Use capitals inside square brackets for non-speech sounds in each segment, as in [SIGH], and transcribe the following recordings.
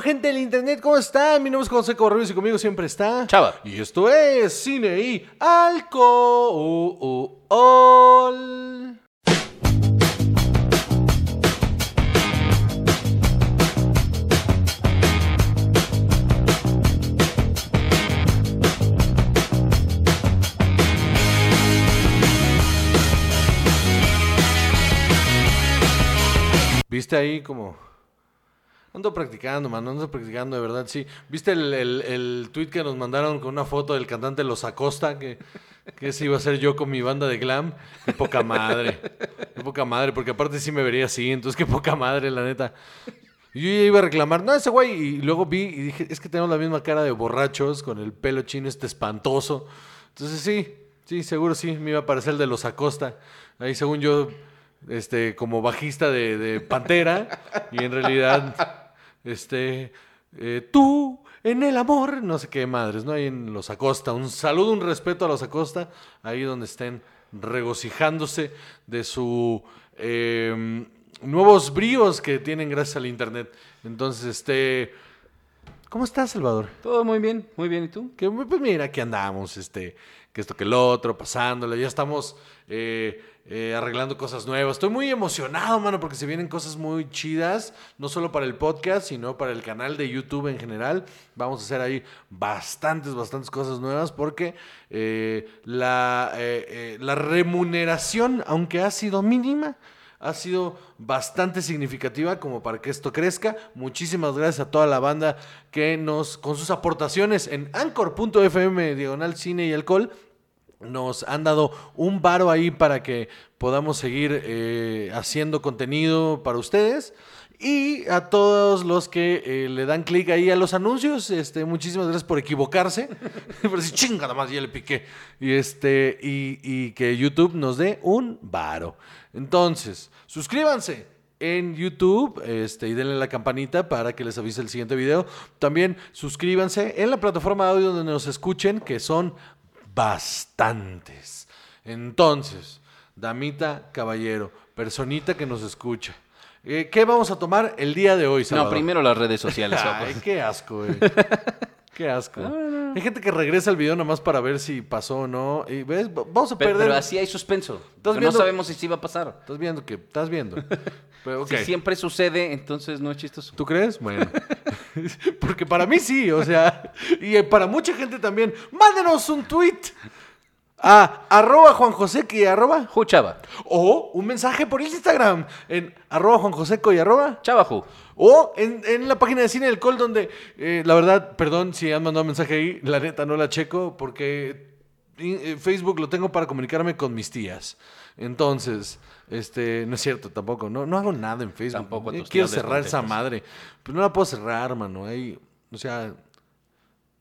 gente del internet, ¿cómo están? Mi nombre es José Correos y conmigo siempre está Chava. Y esto es Cine y Alcohol. ¿Viste ahí como... Ando practicando, mano, ando practicando, de verdad, sí. ¿Viste el, el, el tweet que nos mandaron con una foto del cantante Los Acosta? Que, que ese iba a ser yo con mi banda de glam. Qué poca madre. Qué poca madre, porque aparte sí me vería así, entonces qué poca madre, la neta. Yo ya iba a reclamar, no, ese güey, y luego vi y dije, es que tenemos la misma cara de borrachos, con el pelo chino este espantoso. Entonces sí, sí, seguro sí, me iba a parecer el de Los Acosta. Ahí según yo, este, como bajista de Pantera, y en realidad, este, eh, tú en el amor, no sé qué madres, ¿no? Ahí en Los Acosta. Un saludo, un respeto a Los Acosta, ahí donde estén regocijándose de su eh, nuevos bríos que tienen gracias al internet. Entonces, este, ¿cómo estás, Salvador? Todo muy bien, muy bien. ¿Y tú? Que pues mira, aquí andamos, este, que esto que el otro, pasándole, ya estamos eh, eh, arreglando cosas nuevas. Estoy muy emocionado, mano, porque se vienen cosas muy chidas, no solo para el podcast, sino para el canal de YouTube en general. Vamos a hacer ahí bastantes, bastantes cosas nuevas, porque eh, la, eh, eh, la remuneración, aunque ha sido mínima, ha sido bastante significativa como para que esto crezca. Muchísimas gracias a toda la banda que nos, con sus aportaciones en anchor.fm, diagonal cine y alcohol, nos han dado un varo ahí para que podamos seguir eh, haciendo contenido para ustedes. Y a todos los que eh, le dan clic ahí a los anuncios, este, muchísimas gracias por equivocarse. [LAUGHS] por decir, chinga, nada más ya le piqué. Y, este, y que YouTube nos dé un varo. Entonces, suscríbanse en YouTube este, y denle la campanita para que les avise el siguiente video. También suscríbanse en la plataforma de audio donde nos escuchen, que son bastantes. Entonces, damita, caballero, personita que nos escucha. Eh, ¿Qué vamos a tomar el día de hoy, No, Salvador? primero las redes sociales. [LAUGHS] Ay, qué asco, güey. [LAUGHS] Qué asco. Hay gente que regresa al video nomás para ver si pasó o no. Y ves, vamos a perder. pero así hay suspenso. No sabemos si sí va a pasar. Estás viendo que estás viendo. [LAUGHS] Pero. Si siempre sucede, entonces no es chistoso. ¿Tú crees? Bueno. Porque para mí sí, o sea, y para mucha gente también. Mándenos un tweet a arroba Juan Joseco y arroba Juchava. o un mensaje por Instagram en arroba Juan Joseco y arroba Chavajú. o en, en la página de Cine del Col donde eh, la verdad, perdón si han mandado mensaje ahí, la neta no la checo porque eh, Facebook lo tengo para comunicarme con mis tías. Entonces, este, no es cierto tampoco, no, no hago nada en Facebook. Tampoco a Eh, Quiero cerrar esa madre, pero no la puedo cerrar, mano. Hay, o sea,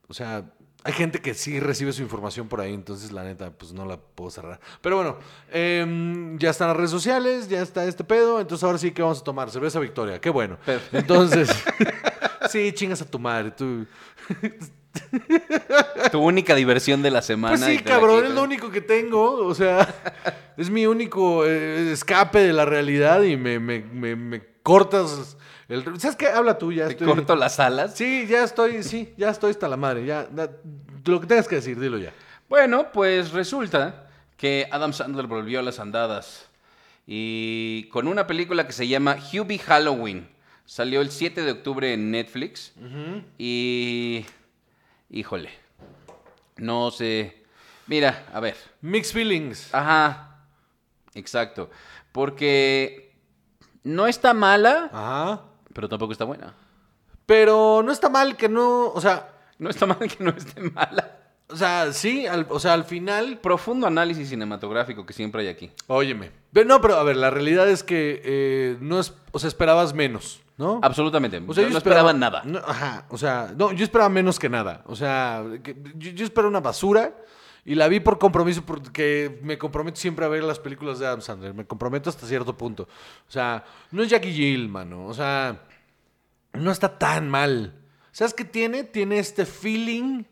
o sea, hay gente que sí recibe su información por ahí, entonces la neta, pues no la puedo cerrar. Pero bueno, em, ya están las redes sociales, ya está este pedo, entonces ahora sí que vamos a tomar cerveza Victoria, qué bueno. Perfecto. Entonces, [LAUGHS] sí, chingas a tu madre, tú. Tu única diversión de la semana. Pues sí, cabrón, es lo único que tengo, o sea, es mi único eh, escape de la realidad y me, me, me, me cortas el... ¿Sabes qué? Habla tú, ya Te estoy... corto las alas. Sí, ya estoy, sí, ya estoy hasta la madre, ya, lo que tengas que decir, dilo ya. Bueno, pues resulta que Adam Sandler volvió a las andadas y con una película que se llama Hubie Halloween. Salió el 7 de octubre en Netflix y... Híjole, no sé. Mira, a ver. Mixed feelings. Ajá, exacto. Porque no está mala, Ajá. Pero tampoco está buena. Pero no está mal que no, o sea, No está mal que no esté mala. o sea, sí, al- o sea, al final, Profundo análisis cinematográfico que siempre hay aquí. óyeme. Pero no, pero a ver, la realidad es que eh, no es, o sea, esperabas menos, ¿no? Absolutamente. O sea, no, yo no esperaba- esperaba nada. no, ajá, o sea, no, yo esperaba menos que nada. O sea, que- yo, yo esperaba una basura y la vi por compromiso, porque me comprometo siempre a ver las películas de Adam Sandler. Me comprometo hasta cierto punto. O sea, no es Jackie Jill, mano. O sea, no está tan mal. ¿Sabes qué tiene? Tiene este feeling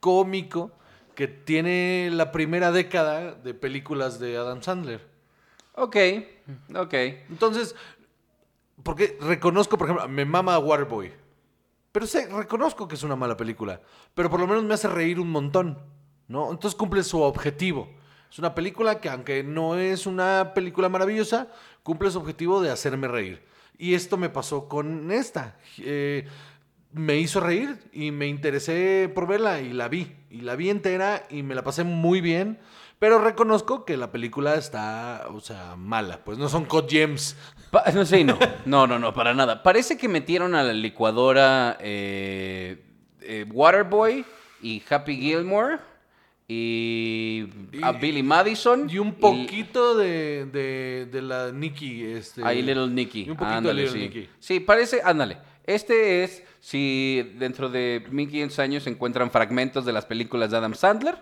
cómico que tiene la primera década de películas de Adam Sandler. Ok, ok. Entonces, porque reconozco, por ejemplo, me mama Waterboy. Pero sé, reconozco que es una mala película. Pero por lo menos me hace reír un montón. ¿No? Entonces cumple su objetivo. Es una película que, aunque no es una película maravillosa, cumple su objetivo de hacerme reír. Y esto me pasó con esta. Eh, me hizo reír y me interesé por verla y la vi. Y la vi entera y me la pasé muy bien. Pero reconozco que la película está, o sea, mala. Pues no son Cod Gems. No sé, no. No, no, no, para nada. Parece que metieron a la licuadora eh, eh, Waterboy y Happy Gilmore y, a Billy Madison. Y un poquito de, de, de la Nicky. Este, Ahí Little Nicky. Y un poquito Ándale, de Little sí. Nicky. Sí, parece, ándale. Este es si dentro de 1500 años se encuentran fragmentos de las películas de Adam Sandler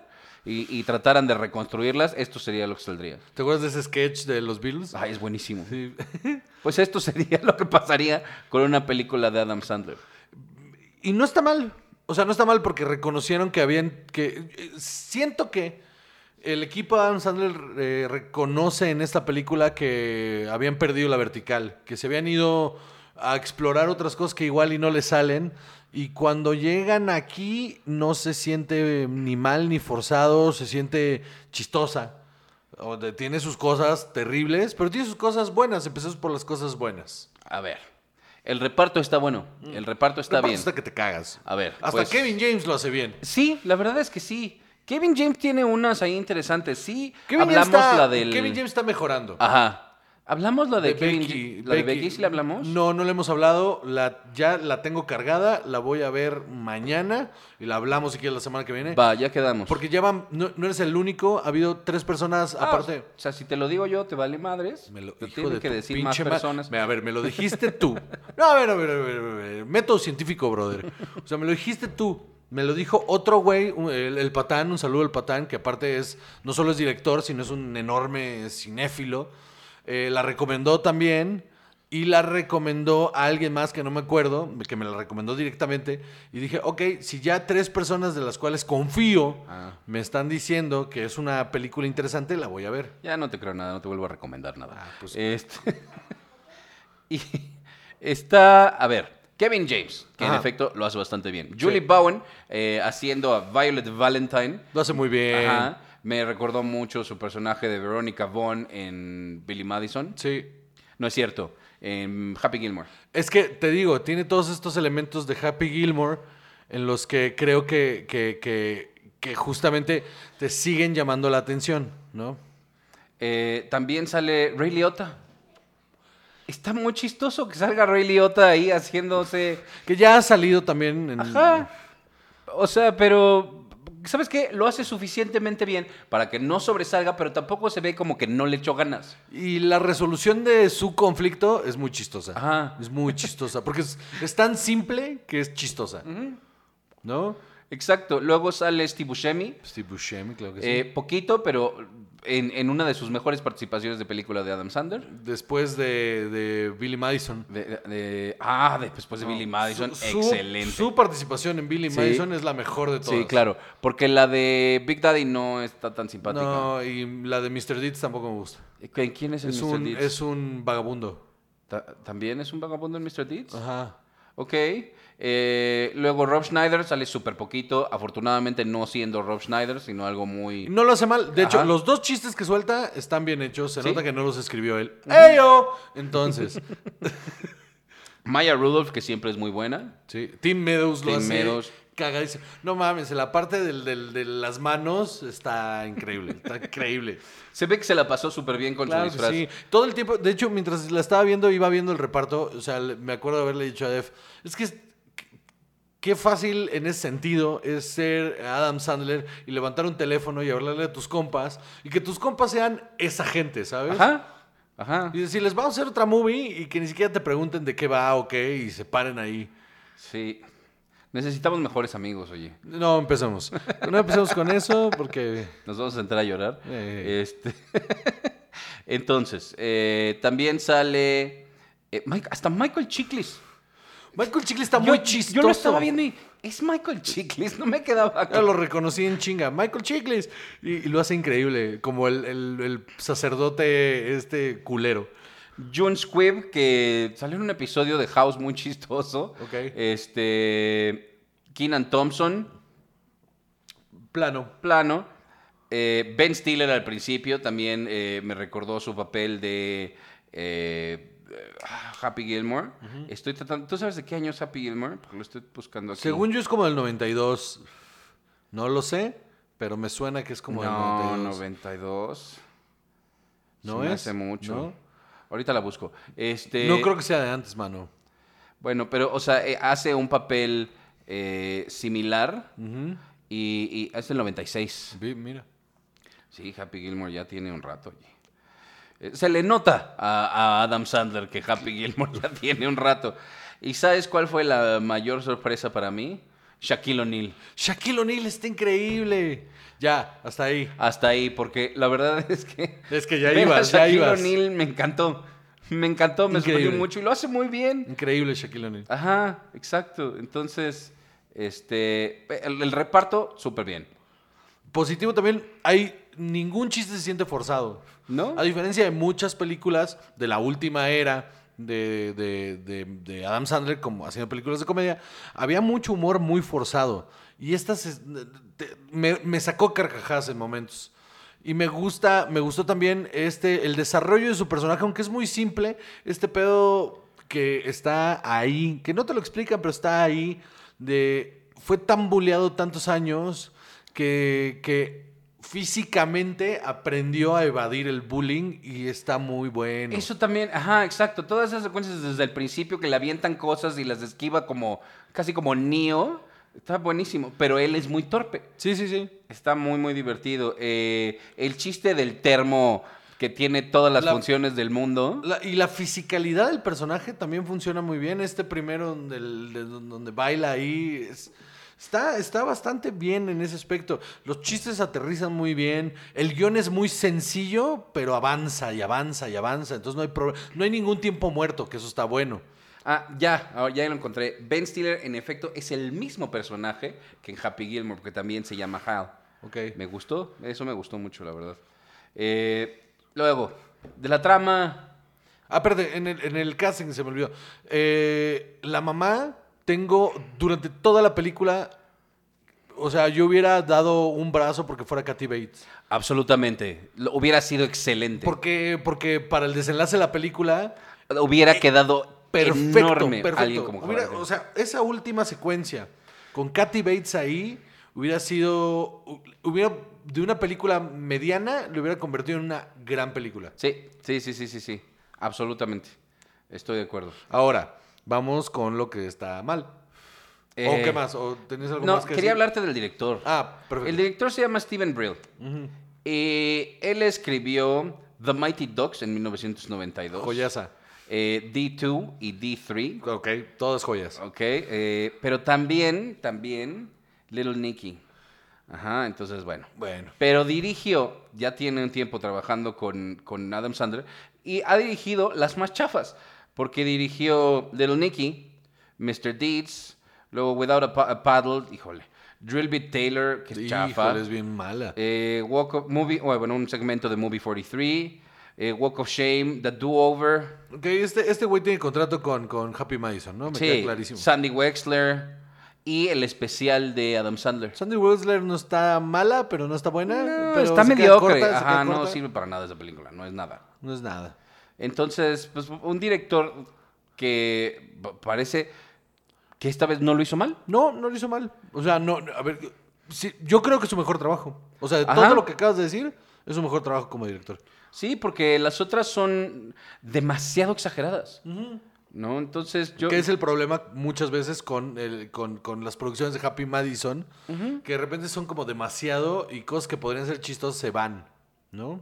y, y trataran de reconstruirlas, esto sería lo que saldría. ¿Te acuerdas de ese sketch de los Beatles? Ay, es buenísimo. Sí. [LAUGHS] Pues esto sería [LAUGHS] lo que pasaría con una película de Adam Sandler. Y no está mal. O sea, no está mal porque reconocieron que habían. que eh, Siento que el equipo de Adam Sandler eh, reconoce en esta película que habían perdido la vertical, que se habían ido a explorar otras cosas que igual y no les salen. Y cuando llegan aquí no se siente ni mal ni forzado, se siente chistosa. Tiene sus cosas terribles, pero tiene sus cosas buenas. Empezamos por las cosas buenas. A ver, el reparto está bueno, el reparto está bien. Hasta que te cagas. A ver, Hasta pues- Kevin James lo hace bien. Sí, la verdad es que sí. Kevin James tiene unas ahí interesantes. Sí, Kevin hablamos está, la del... Kevin James está mejorando. Ajá. ¿Hablamos la de, De Kevin Becky, ¿La de Becky. Becky sí le hablamos? No, no le hemos hablado. La, ya la tengo cargada. La voy a ver mañana. Y la hablamos si quieres la semana que viene. Va, ya quedamos. Porque ya van. No, no eres el único. Ha habido tres personas Ah, aparte. O sea, si te lo digo yo, te vale madres. Me lo, Te hijo de que decir más ma- personas. A ver, me lo dijiste tú. No, a ver, a ver, a ver, a ver. Método científico, brother. O sea, me lo dijiste tú. Me lo dijo otro güey, el, el patán, un saludo al patán, que aparte es, no solo es director, sino es un enorme cinéfilo. Eh, la recomendó también y la recomendó a alguien más que no me acuerdo, que me la recomendó directamente. Y dije, ok, si ya tres personas de las cuales confío Ah. me están diciendo que es una película interesante, la voy a ver. Ya no te creo nada, no te vuelvo a recomendar nada. Ah, pues- Este- [LAUGHS] y está, a ver, Kevin James, que en efecto lo hace bastante bien. Julie Bowen eh, haciendo a Violet Valentine. Lo hace muy bien. Ajá. Me recordó mucho su personaje de Veronica Vaughn en Billy Madison. Sí. No es cierto, en Happy Gilmore. Es que te digo, tiene todos estos elementos de Happy Gilmore en los que creo que, que, que, que justamente te siguen llamando la atención, ¿no? Eh, también sale Ray Liotta. Está muy chistoso que salga Ray Liotta ahí haciéndose... Que ya ha salido también en... Ajá. O sea, pero... ¿Sabes qué? Lo hace suficientemente bien para que no sobresalga, pero tampoco se ve como que no le echó ganas. Y la resolución de su conflicto es muy chistosa. Ajá. Es muy chistosa. Porque es, es tan simple que es chistosa. ¿No? Exacto. Luego sale Steve Buscemi. Steve Buscemi, claro que sí. Eh, poquito, pero en, en una de sus mejores participaciones de película de Adam Sandler. Después de, de Billy Madison. De- de- de- ah, de- después de Billy Madison. Su- excelente. Su participación en Billy Sí. Madison es la mejor de todas. Sí, claro. Porque la de Big Daddy no está tan simpática. No, y la de Mr. Deeds tampoco me gusta. ¿Qui- ¿Quién es el Es Mr. un, Deeds? es un vagabundo. Ta- ¿También es un vagabundo en Mr. Deeds? Ajá. Ok. Eh, luego Rob Schneider sale súper poquito. Afortunadamente no siendo Rob Schneider, sino algo muy... No lo hace mal. De hecho, los dos chistes que suelta están bien hechos. Se Sí. nota que no los escribió él. ¡Eyo! Entonces, [LAUGHS] Maya Rudolph, que siempre es muy buena. sí. Tim Meadows lo Tim hace. Meadows. cagadísimo. No mames, la parte del- del- de las manos está increíble. Está increíble. Se ve que se la pasó súper bien con Claro su disfraz. sí. Todo el tiempo, de hecho, mientras la estaba viendo, iba viendo el reparto. O sea, me acuerdo de haberle dicho a Def, es que qué fácil en ese sentido es ser Adam Sandler y levantar un teléfono y hablarle a tus compas y que tus compas sean esa gente, ¿sabes? Ajá. Ajá. Y decirles, vamos a hacer otra movie y que ni siquiera te pregunten de qué va o qué y se paren ahí. Sí. Necesitamos mejores amigos, oye. No empecemos. No empecemos con eso porque... Nos vamos a sentar a llorar. Eh. Este. [LAUGHS] Entonces, eh, también sale. eh, Mike- hasta Michael Chiklis. Michael Chicle está Yo- muy chistoso. Yo lo estaba viendo y. Es Michael Chiklis, no me quedaba. Ya lo reconocí en chinga. Michael Chiklis. Y, y lo hace increíble. Como el, el- el sacerdote este culero. June Squibb, que salió en un episodio de House muy chistoso. Ok. Este. Keenan Thompson, Plano. plano. Eh, ben Stiller al principio también eh, me recordó su papel de eh, Happy Gilmore. Estoy tratando. ¿Tú sabes de qué año es Happy Gilmore? Porque lo estoy buscando aquí. Según yo es como del 92. No lo sé, pero me suena que es como del no, 92. 92. ¿No es? hace mucho. ¿No? Ahorita la busco. Este, No creo que sea de antes, mano. Bueno, pero, o sea, eh, hace un papel eh, similar Ujú. y, y es el 96. Vi- Mira. Sí, Happy Gilmore ya tiene un rato. oye. Eh, Se le nota a, a Adam Sandler que Happy Gilmore [LAUGHS] ya tiene un rato. ¿Y sabes cuál fue la mayor sorpresa para mí? Shaquille O'Neal. Shaquille O'Neal está increíble. Ya, hasta ahí. Hasta ahí, porque la verdad [LAUGHS] es que... Es que ya ibas, ya Shaquille ibas. O'Neal me encantó. Me encantó, me sorprendió mucho y lo hace muy bien. Increíble Shaquille O'Neal. Ajá, exacto. Entonces, este, el, el reparto, súper bien. Positivo también, hay ningún chiste se siente forzado. ¿No? A diferencia de muchas películas de la última era de, de- de- de Adam Sandler, como haciendo películas de comedia, había mucho humor muy forzado. Y esta se- te- me, me sacó carcajadas en momentos. Y me gusta, me gustó también este, el desarrollo de su personaje, aunque es muy simple, este pedo que está ahí, que no te lo explican, pero está ahí, de fue tan buleado tantos años que, que físicamente aprendió a evadir el bullying y está muy bueno. Eso también, ajá, exacto. Todas esas secuencias desde el principio que le avientan cosas y las esquiva como, casi como Neo, está buenísimo. Pero él es muy torpe. Sí, sí, sí. Está muy, muy divertido. Eh, el chiste del termo que tiene todas las La- funciones del mundo. La- y la fisicalidad del personaje también funciona muy bien. Este primero donde, el- de- donde baila ahí es- está, está bastante bien en ese aspecto. Los chistes aterrizan muy bien. El guion es muy sencillo, pero avanza y avanza y avanza. Entonces no hay, no hay ningún tiempo muerto, que eso está bueno. Ah, ya, ahora ya lo encontré. Ben Stiller, en efecto, es el mismo personaje que en Happy Gilmore, porque también se llama Hal. Ok. Me gustó, eso me gustó mucho, la verdad. Eh, luego, de la trama, Ah, espérate, en el, en el casting se me olvidó. Eh, la mamá, tengo durante toda la película. O sea, yo hubiera dado un brazo porque fuera Kathy Bates. absolutamente, lo- hubiera sido excelente. Porque, porque para el desenlace de la película, hubiera quedado perfecto, enorme perfecto. alguien como Hubiera- Hal. o sea, esa última secuencia con Kathy Bates ahí hubiera sido, hubiera de una película mediana le hubiera convertido en una gran película. Sí, sí, sí, sí, sí, sí, absolutamente. Estoy de acuerdo. Ahora, vamos con lo que está mal. ¿O Eh, qué más? ¿O tenés algo No, más que quería decir? hablarte del director. Ah, perfecto. El director se llama Steven Brill. Eh, él escribió The Mighty Ducks en 1992. Joyaza. eh, D2 y D3. Ok, todas joyas. Ok, pero también, también Little Nicky. Ajá, entonces bueno. Bueno. Pero dirigió, ya tiene un tiempo trabajando con, con Adam Sandler, y ha dirigido las más chafas, porque dirigió Little Nicky, Mr. Deeds, luego Without a, Pa- a Paddle, híjole, Drill Bit Taylor, que es chafa. Híjole, es bien mala. Eh, Walk of Movie, bueno, un segmento de Movie 43, eh, Walk of Shame, The Do-Over, Ok, este este güey tiene contrato con, con Happy Madison, ¿no? Me sí, queda clarísimo. Sandy Wexler y el especial de Adam Sandler. Sandy Wexler no está mala, pero no está buena. No, pero está mediocre. corta, Ajá, no corta. sirve para nada esa película, no es nada. No es nada. Entonces, pues un director que pa- parece que esta vez no lo hizo mal. No, no lo hizo mal. O sea, no, a ver, sí, yo creo que es su mejor trabajo. O sea, de Ajá. todo lo que acabas de decir, es su mejor trabajo como director. Sí, porque las otras son demasiado exageradas. ¿No? Entonces yo... Que es el problema muchas veces con, el- con, con las producciones de Happy Madison, que de repente son como demasiado y cosas que podrían ser chistosas se van, ¿no?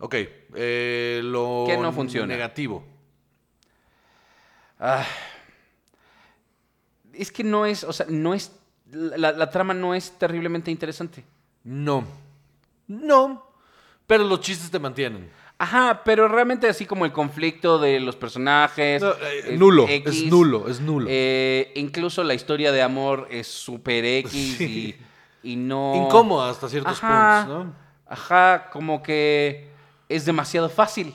Ok, eh, lo ¿Qué no funciona? negativo. Ah. es que no es, o sea, no es... La, la trama no es terriblemente interesante. No. No. Pero los chistes te mantienen. Ajá, pero realmente así como el conflicto de los personajes. No, eh, eh, nulo, X, es nulo, es nulo. eh, incluso la historia de amor es super X [LAUGHS] Sí. y, y no. Incómoda hasta ciertos Ajá. puntos, ¿no? Ajá, como que es demasiado fácil.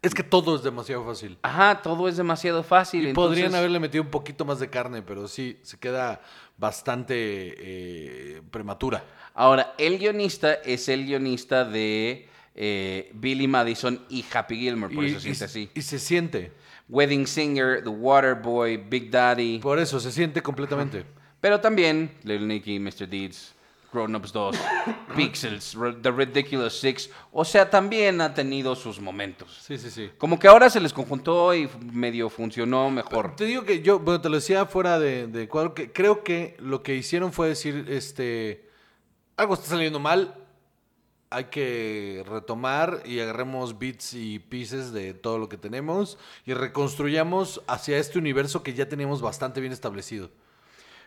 Es que todo es demasiado fácil. Ajá, todo es demasiado fácil. Y podrían haberle metido un poquito más de carne, pero sí, se queda bastante eh, prematura. Ahora, el guionista es el guionista de eh, Billy Madison y Happy Gilmore, por y, eso se siente así. y se siente. Wedding Singer, The Waterboy, Big Daddy. Por eso, se siente completamente. Pero también Little Nicky, Mr. Deeds, Grown Ups 2, [LAUGHS] Pixels, The Ridiculous Six. O sea, también ha tenido sus momentos. Sí, sí, sí. Como que ahora se les conjuntó y medio funcionó mejor. Te digo que yo, bueno, te lo decía fuera de, de cuadro, que creo que lo que hicieron fue decir, este, algo está saliendo mal, hay que retomar y agarremos bits y pieces de todo lo que tenemos y reconstruyamos hacia este universo que ya teníamos bastante bien establecido.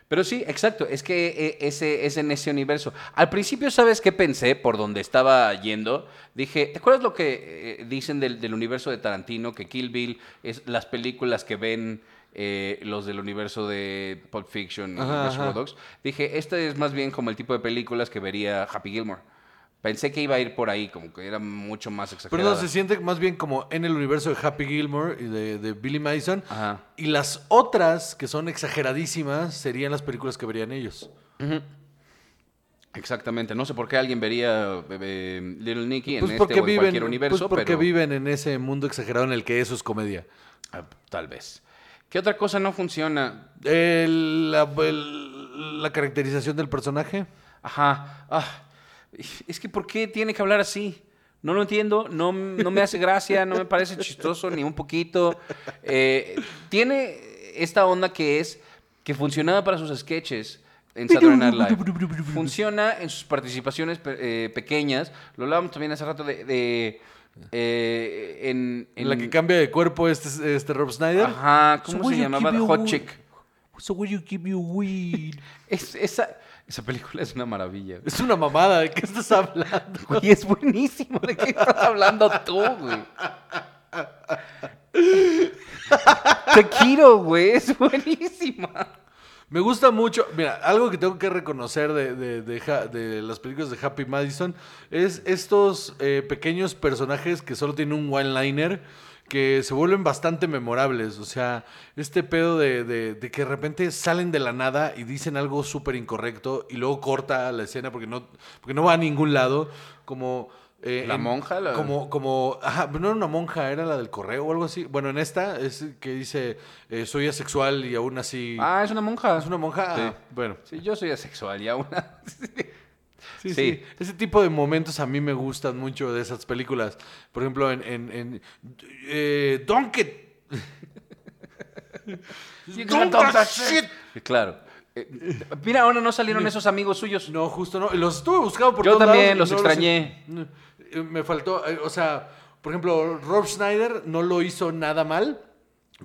Pero sí, exacto, es que eh, ese es en ese universo. Al principio, ¿sabes qué pensé por donde estaba yendo? Dije, ¿te acuerdas lo que eh, dicen del, del universo de Tarantino? Que Kill Bill es las películas que ven eh, los del universo de Pulp Fiction y Ajá, Reservoir ajá. Dogs. Dije, este es más bien como el tipo de películas que vería Happy Gilmore. Pensé que iba a ir por ahí, como que era mucho más Pero exagerado. no, se siente más bien como en el universo de Happy Gilmore y de, de Billy Madison. Ajá. Y las otras, que son exageradísimas, serían las películas que verían ellos. Exactamente, no sé por qué alguien vería eh, Little Nicky en Pues este o en viven, cualquier universo, pues porque pero... viven en ese mundo exagerado en el que eso es comedia. Ah, Tal vez. ¿Qué otra cosa no funciona? El- la, el- la caracterización del personaje. Ajá. Ah, es que ¿por qué tiene que hablar así? No lo entiendo, no, no me hace gracia, no me parece chistoso ni un poquito. Eh, tiene esta onda que es que funcionaba para sus sketches en Saturday Night Live. Funciona en sus participaciones eh, pequeñas. Lo hablábamos también hace rato de... de, eh, en, En la que cambia de cuerpo este, este Rob Snyder. Ajá, ¿cómo So se llamaba? Hot? Chick. So will you keep your weed? Es- esa, esa película es una maravilla. Es una mamada, ¿de qué estás hablando? [LAUGHS] Güey, es buenísimo. ¿De qué estás hablando tú, güey? Te quiero, güey. Es buenísima. Me gusta mucho, mira, algo que tengo que reconocer de, de- de las películas de Happy Madison es estos eh, pequeños personajes que solo tienen un one-liner que se vuelven bastante memorables. O sea, este pedo de, de- de que de repente salen de la nada y dicen algo súper incorrecto y luego corta la escena porque no, porque no va a ningún lado. Como... eh, ¿La en- monja? La- Como, como, ajá, no era una monja, era la del correo o algo así. Bueno, en esta es que dice, eh, soy asexual y aún así... Ah, es una monja. ¿Es una monja? Sí. Ah, bueno. Sí, yo soy asexual y aún Sí, Sí. sí, Ese tipo de momentos a mí me gustan mucho de esas películas. Por ejemplo, en, en, en eh, Donkey. [LAUGHS] Don't that shit. Claro. Eh, mira, ahora no salieron esos amigos suyos. No, justo no. Los estuve buscando por Yo todos también, lados los no extrañé. eh, Me faltó, eh, o sea, por ejemplo, Rob Schneider no lo hizo nada mal,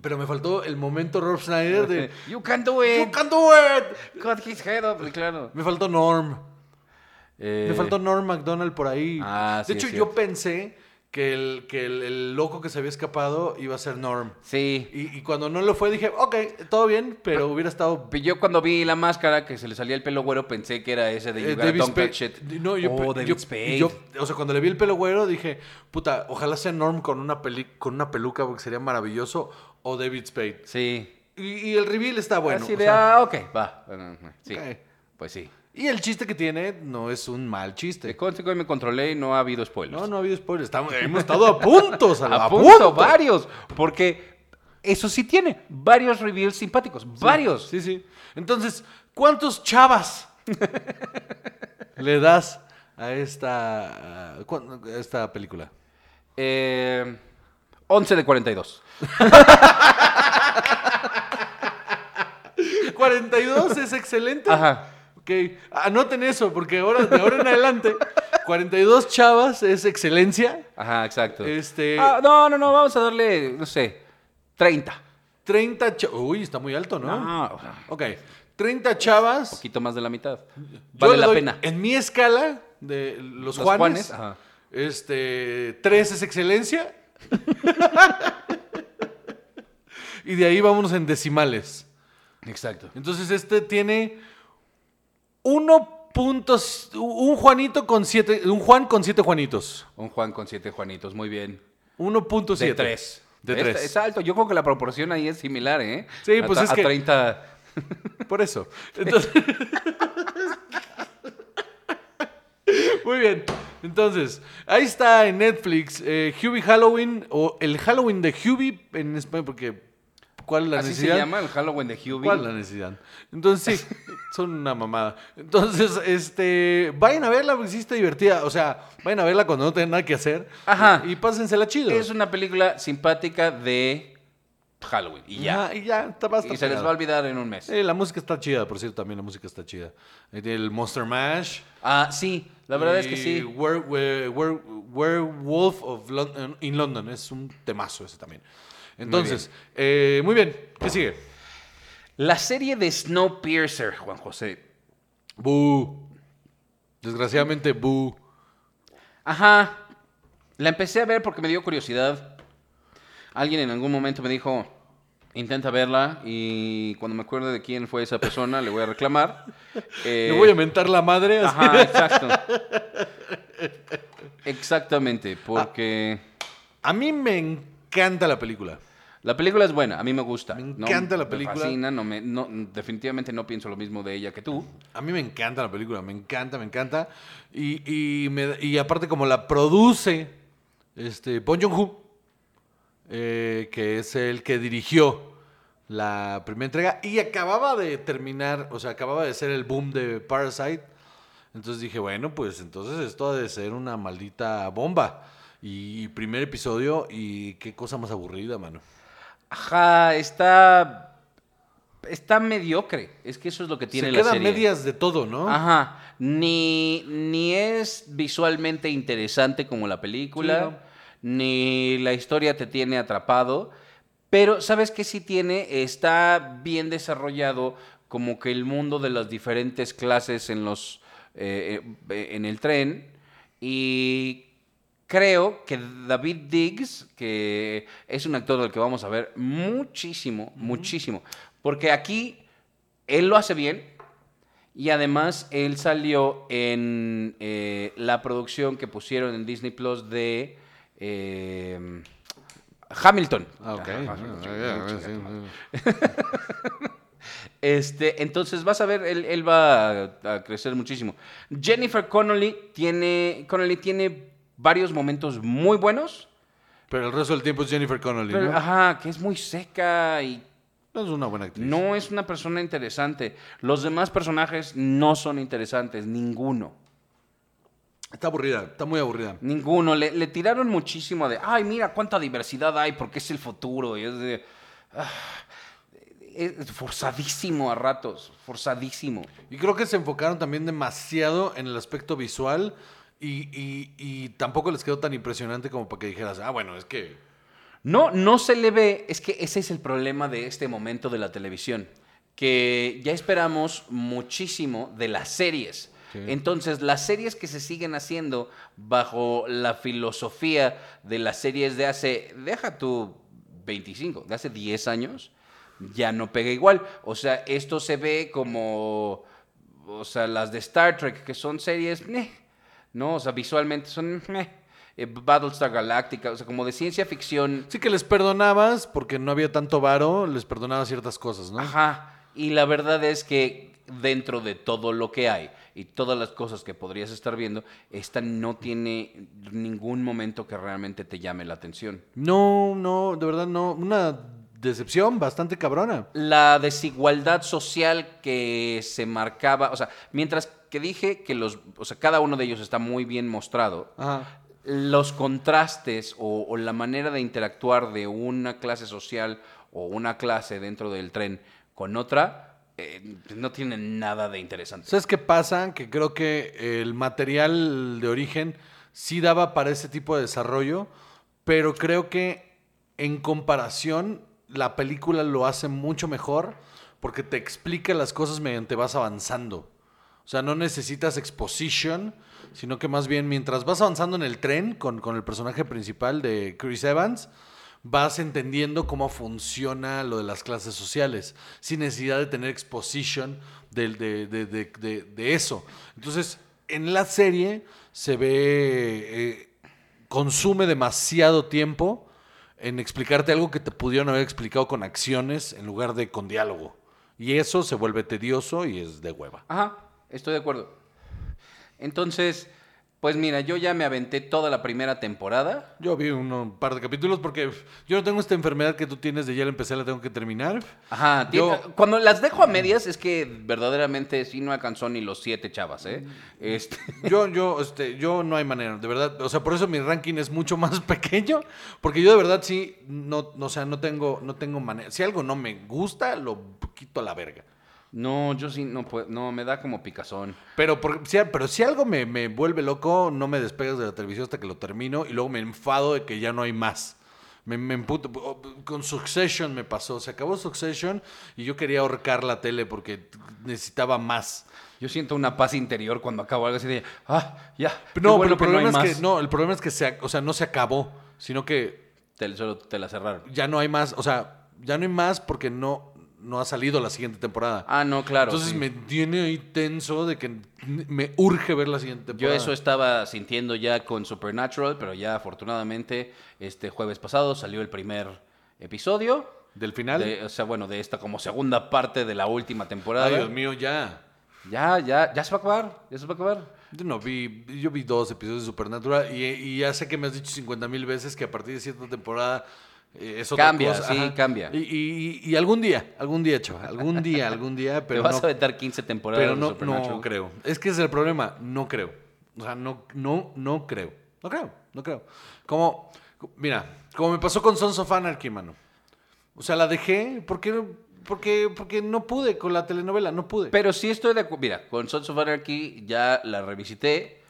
pero me faltó el momento Rob Schneider de [LAUGHS] You can do it. You can do it. Cut his head up. Claro. Me faltó Norm. Eh, Me faltó Norm MacDonald por ahí. Ah, sí, de hecho, yo pensé que, el, que el, el loco que se había escapado iba a ser Norm. Sí. Y, y cuando no lo fue, dije, ok, todo bien, pero hubiera estado. Yo cuando vi la máscara que se le salía el pelo güero pensé que era ese de eh, You David Don't Spade. Touch It. No, yo, oh, David yo- Spade. yo- o sea, cuando le vi el pelo güero, dije, puta, ojalá sea Norm con una, peli con una peluca porque sería maravilloso, o David Spade. Sí. Y, y el reveal está bueno. Así o de, sea, ah, ok, va. Sí. Pues sí. Y el chiste que tiene no es un mal chiste. conste que hoy me controlé y no ha habido spoilers. No, no ha habido spoilers. Estamos, hemos estado a puntos, a, [LAUGHS] a a punto, punto. varios. Porque eso sí tiene. Varios reveals simpáticos. Varios. Sí, sí. Entonces, ¿cuántos chavas [LAUGHS] le das a esta, a esta película? Eh, 11 de 42. 42 [LAUGHS] es excelente. Ajá. Ok, anoten eso, porque ahora, de ahora en adelante, 42 chavas es excelencia. Ajá, exacto. Este, Ah, no, no, no, vamos a darle, no sé, 30. 30 chavas. Uy, está muy alto, ¿no? No, Ok, 30 chavas. un poquito más de la mitad. Vale le la doy- pena. En mi escala de los, Los Juanes, Juanes, ajá. este, 3 es excelencia. [LAUGHS] y de ahí vámonos en decimales. Exacto. Entonces este tiene 1 puntos, un Juanito con 7, un Juan con 7 Juanitos. Un Juan con siete Juanitos, muy bien. 1.7. De 3. De Es- 3. Es, alto. Yo creo que la proporción ahí es similar, ¿eh? Sí, A pues es a que- 30. [LAUGHS] Por eso. Entonces. [LAUGHS] Muy bien. Entonces, ahí está en Netflix eh, Hubie Halloween o el Halloween de Hubie en español, porque ¿cuál la Así se necesidad? llama el Halloween de Hubie. ¿Cuál la necesidad? Entonces, sí, [LAUGHS] son una mamada. Entonces, este, vayan a verla porque sí está divertida. O sea, vayan a verla cuando no tengan nada que hacer. Ajá. Y pásensela chido. Es una película simpática de Halloween. Y ya. Y ya, está basta. Y se les va a olvidar en un mes. Eh, la música está chida, por cierto, también la música está chida. Eh, El Monster Mash. Ah, sí. La verdad es que sí. Were- Were- Were- Werewolf of London, in London. Es un temazo ese también. Entonces, eh, muy bien. ¿Qué sigue? La serie de Snowpiercer, Juan José. Boo. Desgraciadamente, boo. Ajá. La empecé a ver porque me dio curiosidad. Alguien en algún momento me dijo, intenta verla y cuando me acuerde de quién fue esa persona le voy a reclamar. [LAUGHS] Eh, Le voy a mentar la madre. así. Ajá, exacto. Exactamente, porque A mí me encanta la película. la película es buena, a mí me gusta. Me ¿no? encanta la película. Me fascina, no me, no, definitivamente no pienso lo mismo de ella que tú. A mí me encanta la película, me encanta, me encanta. Y, y, me- y aparte como la produce este, Bong Joon-ho, eh, que es el que dirigió la primera entrega y acababa de terminar, o sea, acababa de ser el boom de Parasite. Entonces dije, bueno, pues entonces esto ha de ser una maldita bomba. Y primer episodio y qué cosa más aburrida, mano. Ajá, está. Está mediocre. Es que eso es lo que tiene Se la queda serie. medias de todo, ¿no? Ajá. Ni, ni es visualmente interesante como la película, Sí, no. ni la historia te tiene atrapado. Pero, ¿sabes qué sí tiene? Está bien desarrollado como que el mundo de las diferentes clases en los eh, eh, en el tren. Y creo que David Diggs, que es un actor del que vamos a ver muchísimo, muchísimo. Porque aquí él lo hace bien. Y además él salió en eh, la producción que pusieron en Disney Plus de eh, Hamilton. Este, entonces vas a ver, él, él va a, a crecer muchísimo. Jennifer Connolly tiene, Connolly tiene varios momentos muy buenos, Pero el resto del tiempo es Jennifer Connolly, pero, ¿no? ajá, que es muy seca y No es una buena actriz. no es una persona interesante. Los demás personajes no son interesantes, ninguno. Está aburrida, está muy aburrida. Ninguno. Le, le tiraron muchísimo de, ay, mira cuánta diversidad hay porque es el futuro. Y es de... ah, es forzadísimo a ratos, forzadísimo. Y creo que se enfocaron también demasiado en el aspecto visual y, y- y tampoco les quedó tan impresionante como para que dijeras, ah, bueno, es que... No, no se le ve, es que ese es el problema de este momento de la televisión, que ya esperamos muchísimo de las series. Sí. Entonces, las series que se siguen haciendo bajo la filosofía de las series de hace, deja tú 25, de hace 10 años, ya no pega igual. O sea, esto se ve como, o sea, las de Star Trek, que son series, meh, no, o sea, visualmente son, meh. [LAUGHS] Eh, Battlestar Galactica, o sea, como de ciencia ficción. Sí que les perdonabas porque no había tanto varo, les perdonabas ciertas cosas, ¿no? Ajá. Y la verdad es que dentro de todo lo que hay y todas las cosas que podrías estar viendo, esta no tiene ningún momento que realmente te llame la atención. No, no, de verdad no. Una decepción bastante cabrona. La desigualdad social que se marcaba, o sea, mientras que dije que los, o sea, cada uno de ellos está muy bien mostrado, Ajá. los contrastes o, o la manera de interactuar de una clase social o una clase dentro del tren con otra eh, no tienen nada de interesante. ¿Sabes qué pasa? Que creo que el material de origen sí daba para ese tipo de desarrollo, pero creo que en comparación la película lo hace mucho mejor porque te explica las cosas mediante vas avanzando. O sea, no necesitas exposition, sino que más bien mientras vas avanzando en el tren con, con el personaje principal de Chris Evans, vas entendiendo cómo funciona lo de las clases sociales, sin necesidad de tener exposition de- de- de- de eso. Entonces, en la serie se ve, eh, consume demasiado tiempo en explicarte algo que te pudieron haber explicado con acciones en lugar de con diálogo. Y eso se vuelve tedioso y es de hueva. Ajá, estoy de acuerdo. Entonces, pues mira, yo ya me aventé toda la primera temporada. Yo vi uno- un par de capítulos porque yo no tengo esta enfermedad que tú tienes de ya la empecé, la tengo que terminar. Ajá, Yo- cuando las dejo a medias es que verdaderamente sí no alcanzó ni los siete chavas, ¿eh? Este, [LAUGHS] Yo, yo, este, yo no hay manera, de verdad. O sea, por eso mi ranking es mucho más [LAUGHS] pequeño. Porque yo de verdad sí, no, no, o sea, no tengo, no tengo manera. Si algo no me gusta, lo quito a la verga. No, yo sí no puedo, no, me da como picazón. Pero, por- si, pero si algo me, me vuelve loco, no me despegas de la televisión hasta que lo termino y luego me enfado de que ya no hay más. Me, me emputo. Con Succession me pasó. Se acabó Succession y yo quería ahorcar la tele porque necesitaba más. Yo siento una paz interior cuando acabo algo así de, ah, ya. No, bueno pero el problema hay es que más". no, el problema es que se, o sea, no se acabó, sino que Te, solo te la cerraron. ya no hay más, o sea, ya no hay más porque no, no ha salido la siguiente temporada. Ah, no, claro. Entonces sí. me tiene ahí tenso de que me urge ver la siguiente Yo temporada. eso estaba sintiendo ya con Supernatural, pero ya afortunadamente este jueves pasado salió el primer episodio. Del final. De- o sea, bueno, de esta como segunda parte de la última temporada. Ay, Dios mío, ya. Ya, ya, ya se va a acabar. Ya se va a acabar. Yo no vi, yo vi dos episodios de Supernatural y, y ya sé que me has dicho 50 mil veces que a partir de cierta temporada es otra Cambia, cosa. sí, cambia. Y, y- y algún día, algún día, chaval, algún día, algún día, [LAUGHS] pero Te vas no, a aventar 15 temporadas pero no, no creo. Es que es el problema, no creo. O sea, no, no, no creo. No creo, no creo. Como, mira, como me pasó con Sons of Anarchy, mano. O sea, la dejé porque, porque, porque no pude con la telenovela, no pude. Pero sí estoy de acuerdo. Mira, con Sons of Anarchy ya la revisité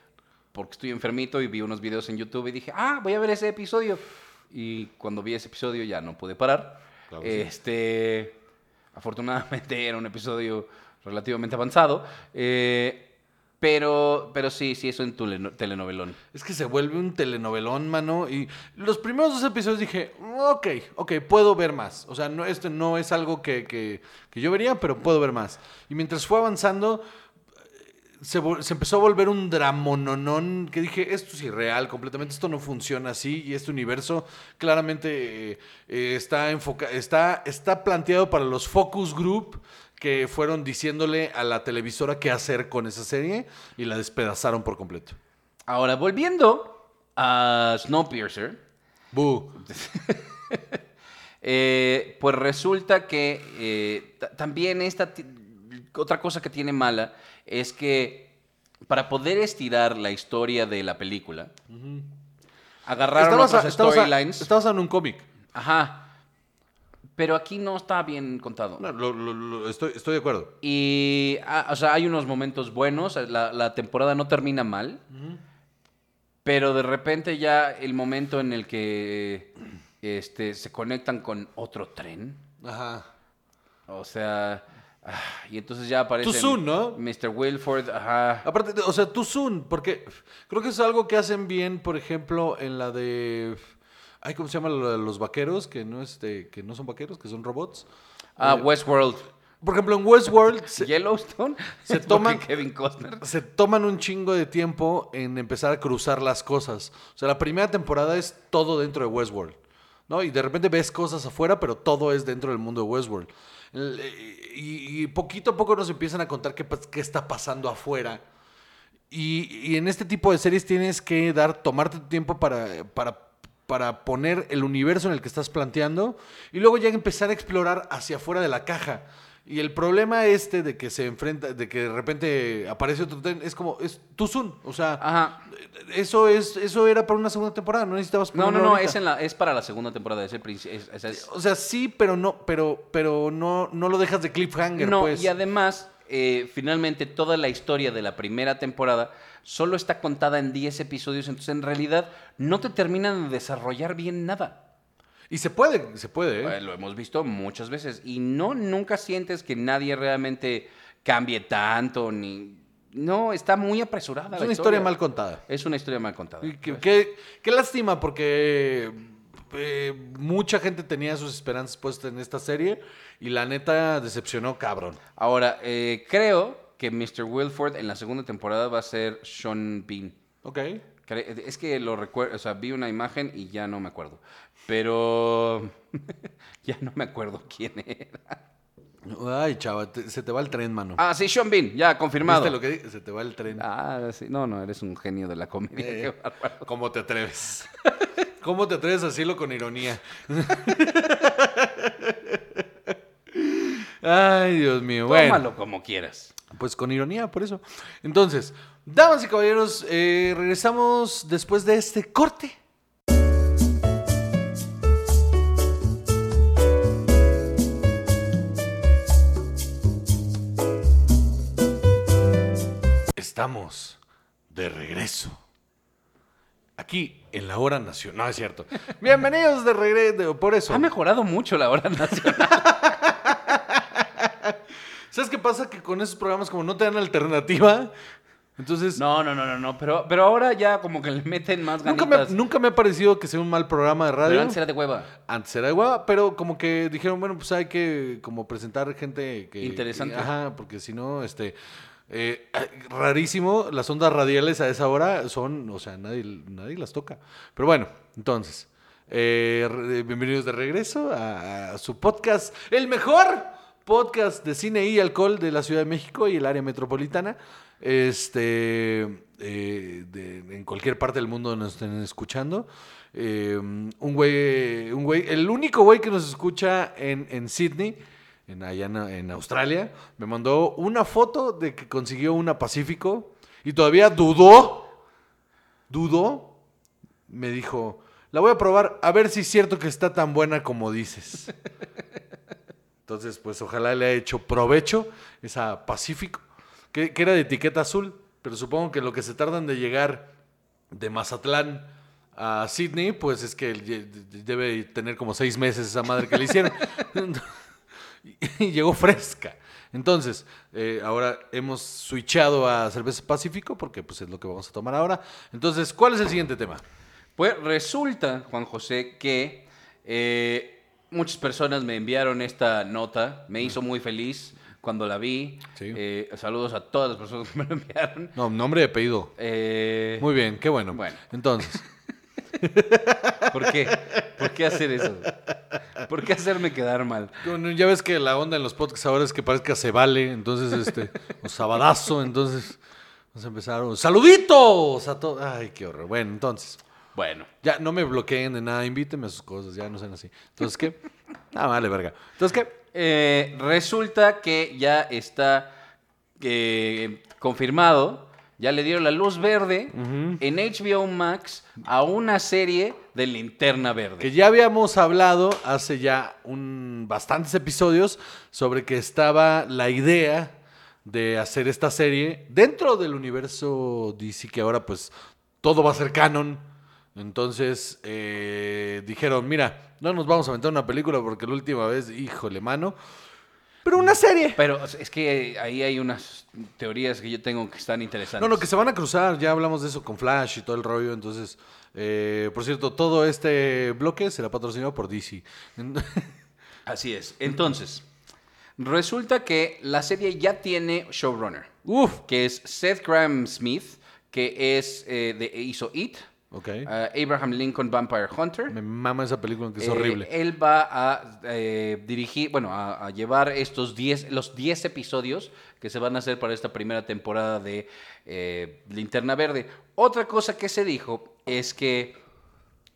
porque estoy enfermito y vi unos videos en YouTube y dije, ah, voy a ver ese episodio. Y cuando vi ese episodio ya no pude parar. Claro que sí. este, afortunadamente [LAUGHS] era un episodio relativamente avanzado. eh, pero, pero sí, sí, es un telenovelón. Es que se vuelve un telenovelón, mano. Y los primeros dos episodios dije, ok, ok, puedo ver más. O sea, no, esto no es algo que, que- que yo vería, pero puedo ver más. Y mientras fue avanzando, se, empezó a volver un dramononón que dije, esto es irreal completamente, esto no funciona así. Y este universo claramente eh, eh, está, enfoca está, está planteado para los focus group que fueron diciéndole a la televisora qué hacer con esa serie y la despedazaron por completo. Ahora, volviendo a Snowpiercer, Boo. [LAUGHS] Eh, pues resulta que eh, ta- también esta otra cosa que tiene mala es que para poder estirar la historia de la película, agarraron otras storylines. estabas en un cómic. Ajá. Pero aquí no está bien contado. No, lo- lo- lo- estoy, estoy de acuerdo. Y, ah, o sea, hay unos momentos buenos. La, la temporada no termina mal. Pero de repente ya el momento en el que este, se conectan con otro tren. Ajá. O sea, y entonces ya aparece ¿no? Mr. Wilford, ajá. Aparte, o sea, soon, porque creo que es algo que hacen bien, por ejemplo, en la de... Ay, ¿cómo se llama los vaqueros? Que no, este, que no son vaqueros, que son robots. Ah, Eh, Westworld. Por ejemplo, en Westworld [LAUGHS] se, Yellowstone. [LAUGHS] se [LAUGHS] toman- Kevin Costner. se toman un chingo de tiempo en empezar a cruzar las cosas. O sea, la primera temporada es todo dentro de Westworld. ¿no? Y de repente ves cosas afuera, pero todo es dentro del mundo de Westworld. Y, poquito a poco nos empiezan a contar qué, está pasando afuera. Y, y en este tipo de series tienes que dar, tomarte tu tiempo para, para, para poner el universo en el que estás planteando y luego ya empezar a explorar hacia afuera de la caja. Y el problema este de que se enfrenta, de que de repente aparece otro tren, es como, es soon. O sea, Ajá. eso es, eso era para una segunda temporada, no necesitabas No, no, no, ahorita. es, en la, es para la segunda temporada. Es el princi- es- es- es- O sea, sí, pero no, pero, pero no, no lo dejas de cliffhanger, no, pues. y además, eh, finalmente toda la historia de la primera temporada solo está contada en 10 episodios, entonces en realidad no te terminan de desarrollar bien nada. Y se puede, se puede, ¿eh? Eh, lo hemos visto muchas veces y no nunca sientes que nadie realmente cambie tanto ni no está muy apresurada. es la una historia mal contada. Es una historia mal contada. Y qué, qué- qué lástima, porque eh, mucha gente tenía sus esperanzas puestas en esta serie y la neta decepcionó cabrón. Ahora eh, creo que Mr. Wilford en la segunda temporada va a ser Sean Bean, Ok. Es que lo recuerdo, o sea, vi una imagen y ya no me acuerdo. Pero [LAUGHS] ya no me acuerdo quién era. Ay, chava, te- se te va el tren, mano. Ah, sí, Sean Bean, ya confirmado. ¿Viste lo que dije? Se te va el tren. Ah, sí. No, no, eres un genio de la comedia. Eh, qué bárbaro. ¿Cómo te atreves? [LAUGHS] ¿Cómo te atreves a decirlo con ironía? [LAUGHS] Ay, Dios mío. Bueno, Tómalo como quieras. pues con ironía, por eso. Entonces, damas y caballeros, eh, regresamos después de este corte. Estamos de regreso. Aquí en la hora nacional. No, es cierto. Bienvenidos de regreso. Por eso. Ha mejorado mucho la hora nacional. [LAUGHS] ¿Sabes qué pasa? Que con esos programas, como no te dan alternativa, entonces. No, no, no, no, no. Pero, pero ahora ya como que le meten más nunca, me, ganitas. nunca me ha parecido que sea un mal programa de radio. Pero antes era de hueva. Antes era de hueva, pero como que dijeron, bueno, pues hay que como presentar gente que... Interesante. que- ajá, porque si no, este... eh, rarísimo, las ondas radiales a esa hora son, o sea, nadie, nadie las toca. Pero bueno, entonces, eh, bienvenidos de regreso a, su podcast, el mejor podcast de cine y alcohol de la Ciudad de México y el área metropolitana. Este, eh, en cualquier parte del mundo nos estén escuchando. Un güey, un güey, el único güey que nos escucha en, en Sydney, en, allá en, Australia, me mandó una foto de que consiguió una Pacífico y todavía dudó, dudó, me dijo, la voy a probar a ver si es cierto que está tan buena como dices. Entonces, pues ojalá le haya hecho provecho esa Pacífico, que, que era de etiqueta azul, pero supongo que lo que se tardan de llegar de Mazatlán a Sydney, pues es que debe tener como seis meses esa madre que le hicieron. [LAUGHS] [LAUGHS] y llegó fresca. Entonces, eh, ahora hemos switchado a cerveza Pacífico porque pues es lo que vamos a tomar ahora. Entonces, ¿cuál es el siguiente tema? Pues resulta, Juan José, que eh, muchas personas me enviaron esta nota. Me hizo muy feliz cuando la vi. Sí. Eh, saludos a todas las personas que me lo enviaron. No, nombre y apellido. Muy bien, qué bueno. Bueno. Entonces, ¿Por qué? ¿Por qué hacer eso? ¿Por qué hacerme quedar mal? Ya ves que la onda en los podcasts ahora es que parezca se vale, entonces, este, o sabadazo, entonces, vamos a empezar. ¡Saluditos! A todos. Ay, qué horror. Bueno, entonces, Bueno, ya no me bloqueen de nada, invítenme a sus cosas, ya no sean así. Entonces, ¿qué? Ah, vale, verga. Entonces, ¿qué? eh, resulta que ya está eh, confirmado, ya le dieron la luz verde en HBO Max a una serie de Linterna Verde. Que ya habíamos hablado hace ya un, bastantes episodios sobre que estaba la idea de hacer esta serie dentro del universo DC, que ahora pues todo va a ser canon. Entonces eh, dijeron, mira, no nos vamos a aventar una película porque la última vez, híjole, mano. Pero una serie. Pero es que ahí hay unas teorías que yo tengo que están interesantes. No, no, que se van a cruzar, ya hablamos de eso con Flash y todo el rollo, entonces, eh, por cierto, todo este bloque será patrocinado por DC. [LAUGHS] Así es. Entonces, resulta que la serie ya tiene showrunner, Uf, que es Seth Graham Smith, que es eh, de, hizo It, ok. uh, Abraham Lincoln Vampire Hunter. Me mama esa película que es Eh, horrible. Él va a eh, dirigir, bueno, a, a llevar estos 10, los 10 episodios que se van a hacer para esta primera temporada de eh, Linterna Verde. Otra cosa que se dijo es que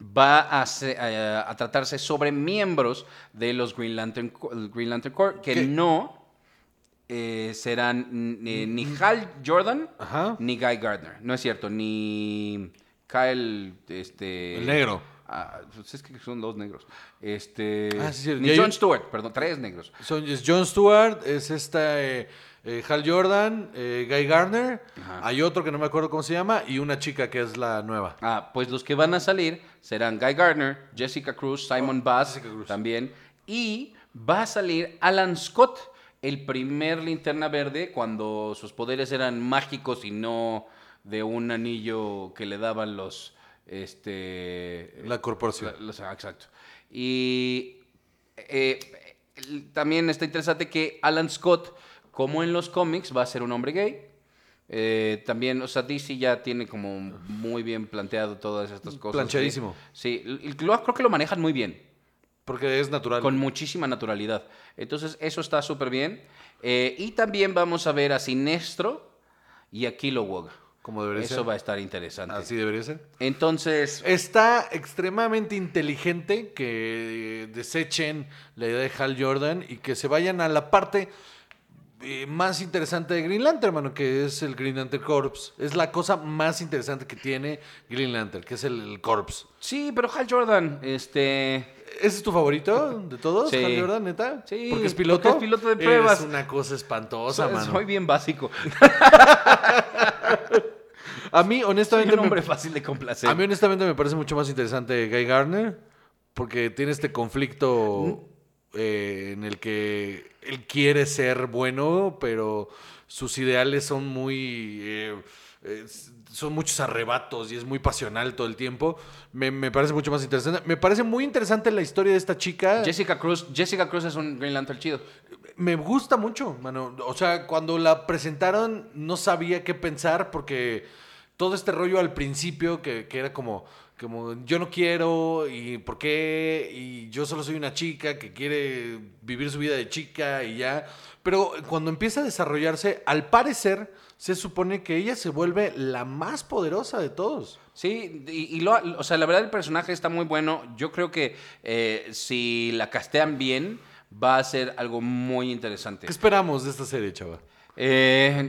va a, se- a- a tratarse sobre miembros de los Green Lantern, Green Lantern Corps que ¿Qué? no eh, serán mm, eh, ni Hal Jordan Ajá. ni Guy Gardner. No es cierto, ni Kyle, este... El negro. Ah, pues es que son dos negros. Este. Ah, sí, sí, John Stewart, perdón, tres negros. Son, es John Stewart, es esta eh, eh, Hal Jordan, eh, Guy Garner, Ajá. hay otro que no me acuerdo cómo se llama, y una chica que es la nueva. Ah, pues los que van a salir serán Guy Gardner, Jessica Cruz, Simon Bass Oh, Jessica Cruz. también. Y va a salir Alan Scott, el primer linterna verde, cuando sus poderes eran mágicos y no de un anillo que le daban los. Este. La corporación. La- los- ah, exacto. Y eh, también está interesante que Alan Scott, como en los cómics, va a ser un hombre gay. Eh, también, o sea, DC ya tiene como muy bien planteado todas estas cosas. Planchadísimo. Sí, sí, lo- creo que lo manejan muy bien, Porque es natural. con muchísima naturalidad. Entonces, eso está súper bien. Eh, y también vamos a ver a Sinestro y a Kilowog. Como debería Eso ser. va a estar interesante. Así debería ser. Entonces, Está extremadamente inteligente que desechen la idea de Hal Jordan y que se vayan a la parte eh, más interesante de Green Lantern, hermano, que es el Green Lantern Corps. Es la cosa más interesante que tiene Green Lantern, que es el, el Corps. sí, pero Hal Jordan, este... ¿Ese es tu favorito de todos, Sí. Hal Jordan, neta? Sí, Porque es piloto. porque es piloto de pruebas. Es una cosa espantosa, soy, mano. soy bien básico. [LAUGHS] A mí, Soy honestamente, un me- hombre fácil de complacer. A mí honestamente me parece mucho más interesante Guy Garner porque tiene este conflicto eh, en el que él quiere ser bueno, pero sus ideales son muy... eh, eh, son muchos arrebatos y es muy pasional todo el tiempo. Me, me parece mucho más interesante. Me parece muy interesante la historia de esta chica. Jessica Cruz, Jessica Cruz es un Green Lantern chido. Me gusta mucho, mano. O sea, cuando la presentaron no sabía qué pensar porque todo este rollo al principio que, que era como, como yo no quiero y por qué y yo solo soy una chica que quiere vivir su vida de chica y ya. Pero cuando empieza a desarrollarse, al parecer se supone que ella se vuelve la más poderosa de todos. Sí, y, y lo, o sea, la verdad el personaje está muy bueno. Yo creo que eh, si la castean bien, va a ser algo muy interesante. ¿Qué esperamos de esta serie, chava? Eh,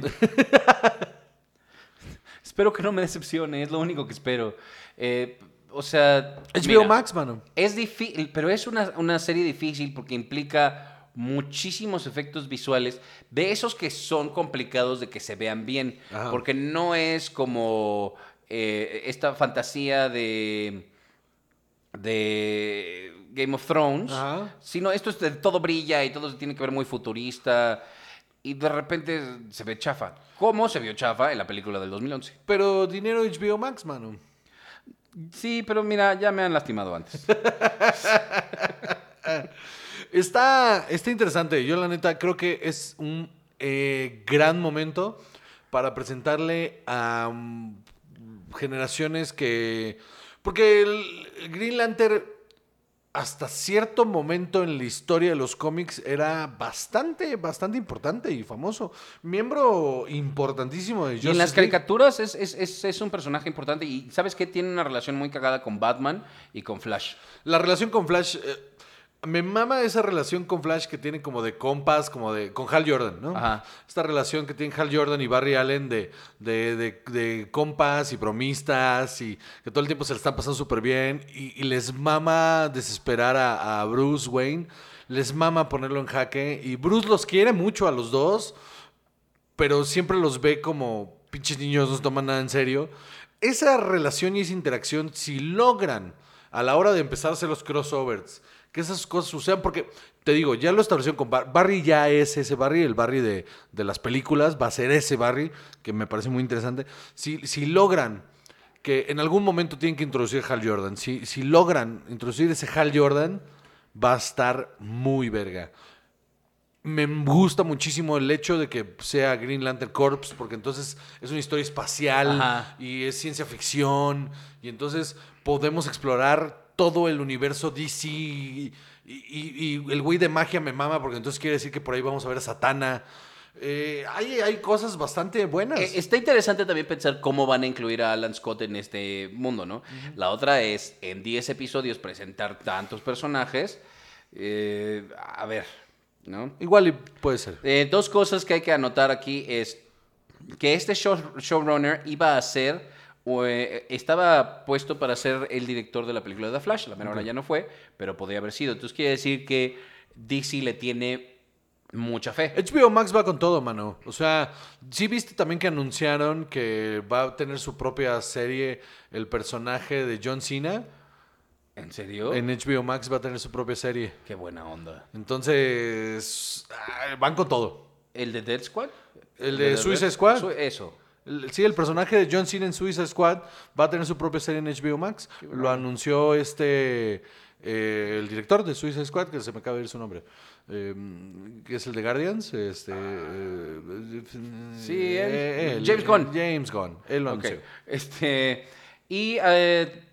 espero que no me decepcione, es lo único que espero. Eh, o sea... HBO mira, Max, mano. Es difícil, pero es una, una serie difícil porque implica muchísimos efectos visuales de esos que son complicados de que se vean bien. Ajá. Porque no es como eh, esta fantasía de, de Game of Thrones, Ajá. sino esto es de todo brilla y todo se tiene que ver muy futurista. Y de repente se ve chafa. ¿Cómo se vio chafa en la película del 2011? Pero dinero HBO Max, mano. Sí, pero mira, ya me han lastimado antes. [LAUGHS] Está, está interesante. Yo, la neta, creo que es un eh, gran momento para presentarle a mm, generaciones que. Porque el, el Green Lantern, hasta cierto momento en la historia de los cómics, era bastante, bastante importante y famoso. Miembro importantísimo de Y en Justice las caricaturas es, es- es- es un personaje importante y sabes que tiene una relación muy cagada con Batman y con Flash. La relación con Flash. eh, me mama esa relación con Flash que tiene como de compas, como de. con Hal Jordan, ¿no? Ajá. Esta relación que tienen Hal Jordan y Barry Allen de, de, de- de compas y bromistas y que todo el tiempo se le están pasando súper bien. Y, y les mama desesperar a, a Bruce Wayne. Les mama ponerlo en jaque. Y Bruce los quiere mucho a los dos pero siempre los ve como pinches niños, no se toman nada en serio. Esa relación y esa interacción, si logran a la hora de empezar a hacer los crossovers, que esas cosas sucedan, porque te digo, ya lo establecieron con Bar- Barry, ya es ese Barry, el Barry de, de las películas, va a ser ese Barry, que me parece muy interesante. Si, si logran que en algún momento tienen que introducir Hal Jordan, si, si logran introducir ese Hal Jordan, va a estar muy verga. Me gusta muchísimo el hecho de que sea Green Lantern Corps, porque entonces es una historia espacial Ajá. y es ciencia ficción, y entonces podemos explorar todo el universo DC. Y, y- y el güey de magia me mama, porque entonces quiere decir que por ahí vamos a ver a Satana. Eh, hay, hay cosas bastante buenas. Eh, Está interesante también pensar cómo van a incluir a Alan Scott en este mundo, ¿no? La otra es, en 10 episodios, presentar tantos personajes. Eh, a ver, ¿no? Igual y puede ser. Eh, dos cosas que hay que anotar aquí es que este show- showrunner iba a ser, estaba puesto para ser el director de la película de The Flash, la menor ya no fue, pero podría haber sido. Entonces quiere decir que DC le tiene mucha fe. HBO Max va con todo, mano. O sea, sí viste también que anunciaron que va a tener su propia serie el personaje de John Cena. ¿En serio? En HBO Max va a tener su propia serie. Qué buena onda. Entonces, ah, van con todo. ¿El de Dead Squad? ¿El de Suicide Squad? Eso. Sí, el personaje de John Cena en Suicide Squad va a tener su propia serie en HBO Max. Lo anunció este eh, el director de Suicide Squad, que se me acaba de ir su nombre. eh, que es el de Guardians. Este, eh, Sí, él. eh, James Gunn. James Gunn. Él lo anunció. Este, y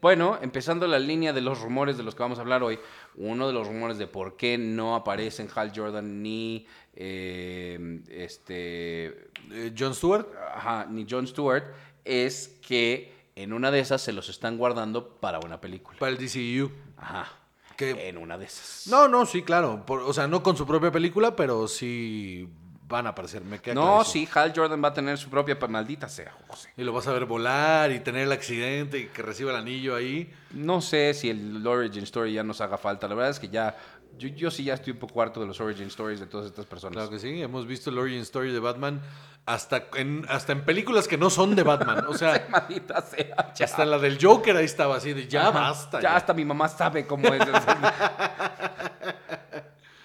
bueno, empezando la línea de los rumores de los que vamos a hablar hoy, uno de los rumores de por qué no aparecen Hal Jordan ni eh, este Eh, John Stewart. ajá, ni Jon Stewart es que en una de esas se los están guardando para una película. Para el DCU. Ajá. Que- En una de esas. No, no, sí, claro. Por- o sea, no con su propia película, pero sí van a aparecer. Me queda No, sí, Hal Jordan va a tener su propia pa- maldita sea, José. Y lo vas a ver volar y tener el accidente y que reciba el anillo ahí. No sé si el Origin Story ya nos haga falta. La verdad es que ya. Yo, yo sí ya estoy un poco harto de los Origin Stories de todas estas personas. Claro que sí, hemos visto el origin story de Batman hasta en, hasta en películas que no son de Batman. O [LAUGHS] sea, Maldita sea. Ya, hasta la del Joker ahí estaba así de ya Ajá, basta. Ya ya". hasta mi mamá sabe cómo es. [LAUGHS] [LAUGHS]